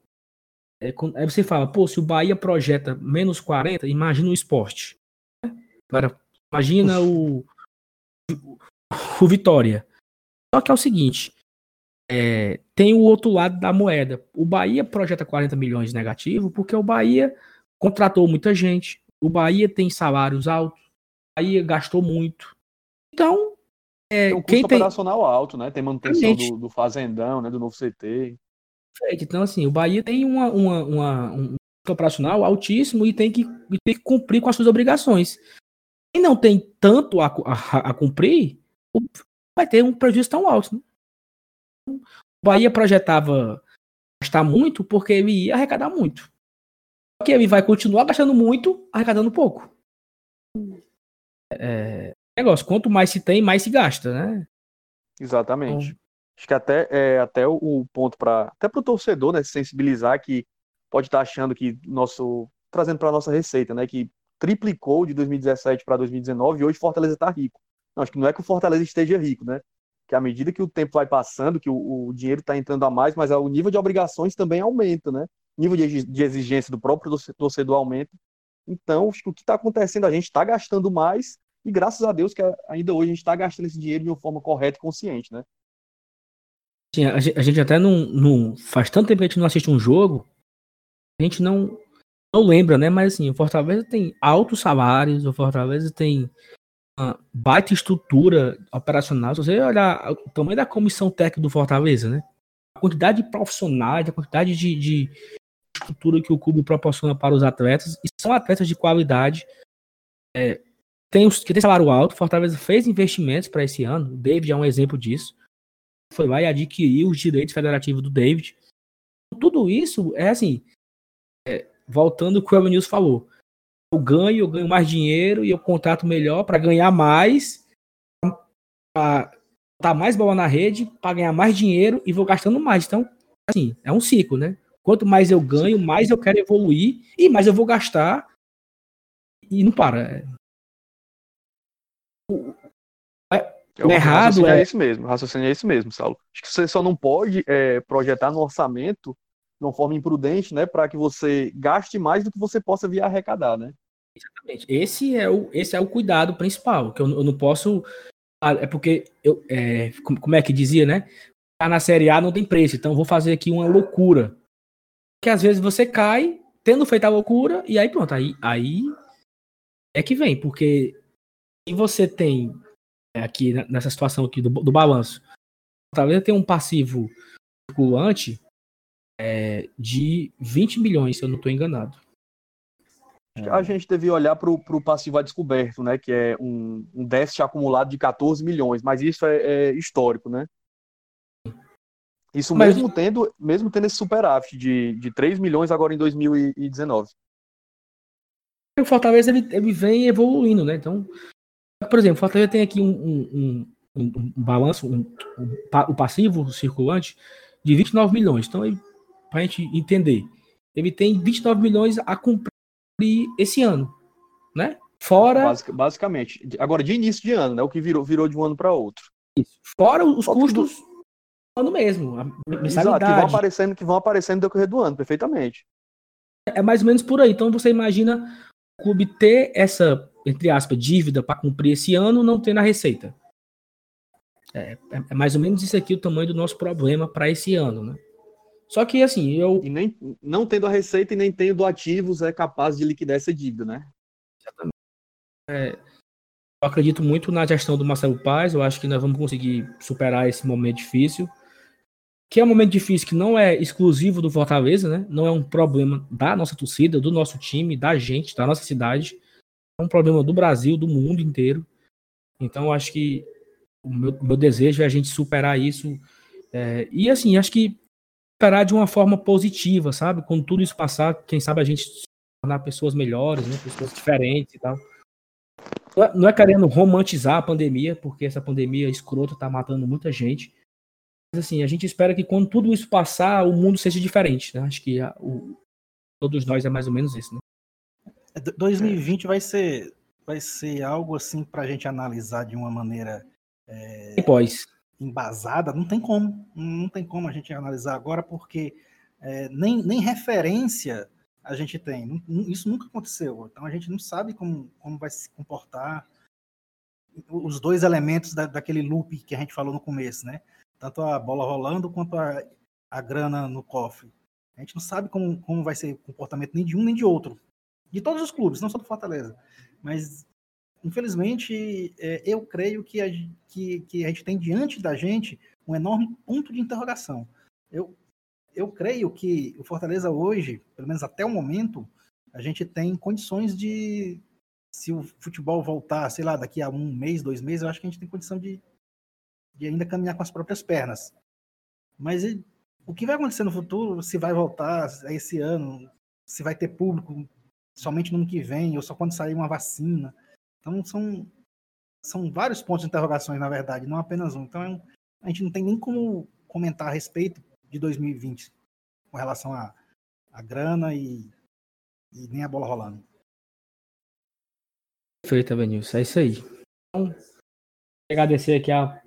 é, aí você fala, pô, se o Bahia projeta menos 40, imagina o esporte. Agora, imagina o, o, o Vitória. Só que é o seguinte, é, tem o outro lado da moeda. O Bahia projeta 40 milhões de negativo porque o Bahia contratou muita gente, o Bahia tem salários altos, o Bahia gastou muito. Então, é, tem um custo tem... operacional alto, né? Tem manutenção do, do, fazendão, né? Do novo CT. Então, assim, o Bahia tem uma, uma, uma, um custo operacional altíssimo e tem, que, e tem que cumprir com as suas obrigações. Quem não tem tanto a, a, a cumprir, vai ter um prejuízo tão alto. Né? O Bahia projetava gastar muito porque ele ia arrecadar muito. Só que ele vai continuar gastando muito, arrecadando pouco. É, negócio, quanto mais se tem, mais se gasta, né? Exatamente. Então... Acho que até, é, até o, ponto para até para o torcedor, né, se sensibilizar que pode estar tá achando que nosso trazendo para nossa receita, né, que triplicou de 2017 para 2019 e hoje Fortaleza está rico. Não, acho que não é que o Fortaleza esteja rico, né? Que à medida que o tempo vai passando, que o, o dinheiro está entrando a mais, mas o nível de obrigações também aumenta, né? O nível de, exigência do próprio torcedor aumenta. Então, o que está acontecendo, a gente está gastando mais e graças a Deus que ainda hoje a gente está gastando esse dinheiro de uma forma correta e consciente, né? Sim, a gente até não, não. Faz tanto tempo que a gente não assiste um jogo, a gente não, não lembra, né? Mas assim, o Fortaleza tem altos salários, o Fortaleza tem baita estrutura operacional. Se você olhar o tamanho da comissão técnica do Fortaleza, né? A quantidade de profissionais, a quantidade de, de estrutura que o clube proporciona para os atletas, e são atletas de qualidade. É, tem os que tem salário alto, Fortaleza fez investimentos para esse ano, o David é um exemplo disso. Foi lá e adquiriu os direitos federativos do David. Tudo isso é assim, é, voltando ao que o Evanilson falou. Eu ganho, eu ganho mais dinheiro e eu contrato melhor para ganhar mais, para botar mais bola na rede, para ganhar mais dinheiro e vou gastando mais. Então, assim, é um ciclo, né? Quanto mais eu ganho, mais eu quero evoluir e mais eu vou gastar e não para Eu, errado é... é isso mesmo, raciocínio é isso mesmo, Saulo. Acho que você só não pode é, projetar no orçamento de uma forma imprudente, né, para que você gaste mais do que você possa vir arrecadar, né? Exatamente. Esse é o, esse é o cuidado principal, que eu, eu não posso. É porque eu, é, como é que dizia, né? Tá na série A não tem preço, então vou fazer aqui uma loucura. Que às vezes você cai, tendo feito a loucura, e aí pronto, aí, aí é que vem, porque se você tem é, aqui nessa situação aqui do, do balanço, talvez tem um passivo circulante é, de 20 milhões, se eu não estou enganado. A gente deve olhar para o passivo a descoberto, né? Que é um, um déficit acumulado de 14 milhões, mas isso é, é histórico, né? Isso mas... mesmo tendo, mesmo tendo esse superávit de, de 3 milhões agora em 2019. O Fortaleza ele, ele vem evoluindo, né? Então, por exemplo, o Fortaleza tem aqui um, um, um, um balanço, o passivo circulante de 29 milhões. Então, para a gente entender, ele tem 29 milhões a cumprir esse ano, né? Fora. Basic, basicamente. Agora, de início de ano, né? O que virou, virou de um ano para outro. Isso. Fora os Só custos do ano mesmo. Exato, que vão aparecendo, que vão aparecendo no decorrer do ano, perfeitamente. É mais ou menos por aí. Então você imagina o clube ter essa, entre aspas, dívida para cumprir esse ano, não ter na receita. É, é, é, mais ou menos isso aqui o tamanho do nosso problema para esse ano, né? Só que assim, eu. E nem não tendo a receita e nem tendo ativos é capaz de liquidar essa dívida, né? Exatamente. É, eu acredito muito na gestão do Marcelo Paz. Eu acho que nós vamos conseguir superar esse momento difícil. Que é um momento difícil que não é exclusivo do Fortaleza, né? Não é um problema da nossa torcida, do nosso time, da gente, da nossa cidade. É um problema do Brasil, do mundo inteiro. Então, eu acho que o meu, meu desejo é a gente superar isso. É, e assim, acho que esperar de uma forma positiva, sabe? Quando tudo isso passar, quem sabe a gente se tornar pessoas melhores, né? pessoas diferentes e tal. Não é, é querendo romantizar a pandemia, porque essa pandemia escrota tá matando muita gente. Mas assim, a gente espera que quando tudo isso passar, o mundo seja diferente, né? Acho que a, o, todos nós é mais ou menos isso, né? 2020 é, vai ser vai ser algo assim para a gente analisar de uma maneira é, pós embasada, não tem como. Não tem como a gente analisar agora, porque é, nem, nem referência a gente tem. Isso nunca aconteceu. Então a gente não sabe como, como vai se comportar os dois elementos da, daquele loop que a gente falou no começo, né? Tanto a bola rolando quanto a, a grana no cofre. A gente não sabe como, como vai ser o comportamento nem de um nem de outro. De todos os clubes, não só do Fortaleza. Mas infelizmente, é, eu creio que a, que, que a gente tem diante da gente um enorme ponto de interrogação. Eu, eu creio que o Fortaleza hoje, pelo menos até o momento, a gente tem condições de, se o futebol voltar, sei lá, daqui a um mês, dois meses, eu acho que a gente tem condição de, de ainda caminhar com as próprias pernas. Mas e, o que vai acontecer no futuro, se vai voltar esse ano, se vai ter público somente no ano que vem, ou só quando sair uma vacina, então são, são vários pontos de interrogações, na verdade, não apenas um. Então a gente não tem nem como comentar a respeito de 2020 com relação a, a grana e, e nem a bola rolando. Perfeito, Benilson. É isso aí. Então, agradecer aqui a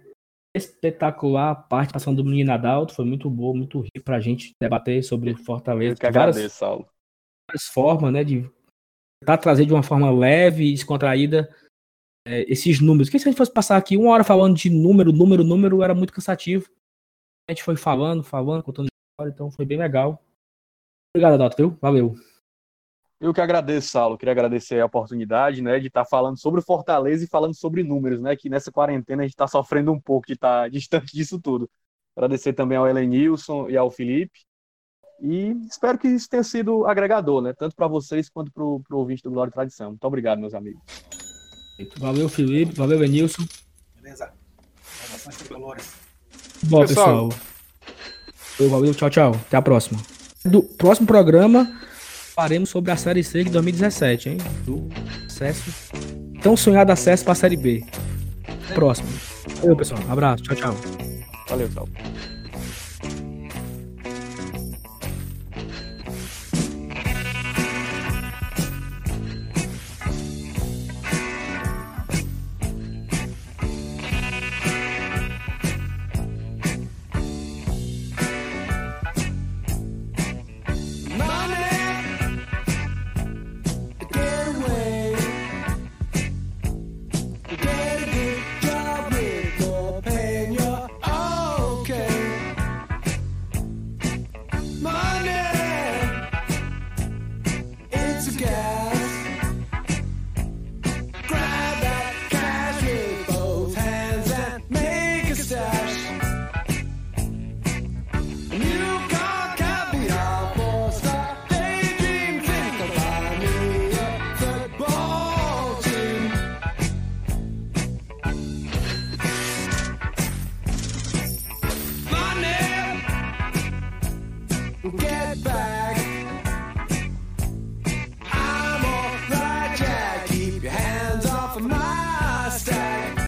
espetacular participação do menino Adalto. Foi muito boa, muito rico pra gente debater sobre Fortaleza. Eu que agradeço, várias, Saulo. Várias formas, né, de tentar trazer de uma forma leve e descontraída é, esses números. Porque se a gente fosse passar aqui uma hora falando de número, número, número, era muito cansativo. A gente foi falando, falando, contando história, então foi bem legal. Obrigado, Adalto, viu? Valeu. Eu que agradeço, Saulo. Queria agradecer a oportunidade, né, de estar falando sobre Fortaleza e falando sobre números, né, que nessa quarentena a gente está sofrendo um pouco de estar distante disso tudo. Agradecer também ao Elenilson e ao Felipe. E espero que isso tenha sido agregador, né? Tanto para vocês quanto para o ouvinte do Glória e Tradição. Muito obrigado, meus amigos. Valeu, Felipe. Valeu, Benilson. Beleza. Tricolores. Bom, pessoal. pessoal. Valeu, tchau, tchau. Até a próxima. Do próximo programa, faremos sobre a Série C de 2017, hein? Do acesso. Tão sonhado acesso para a Série B. Próximo. Valeu, pessoal. Abraço. Tchau, tchau. Valeu, tchau.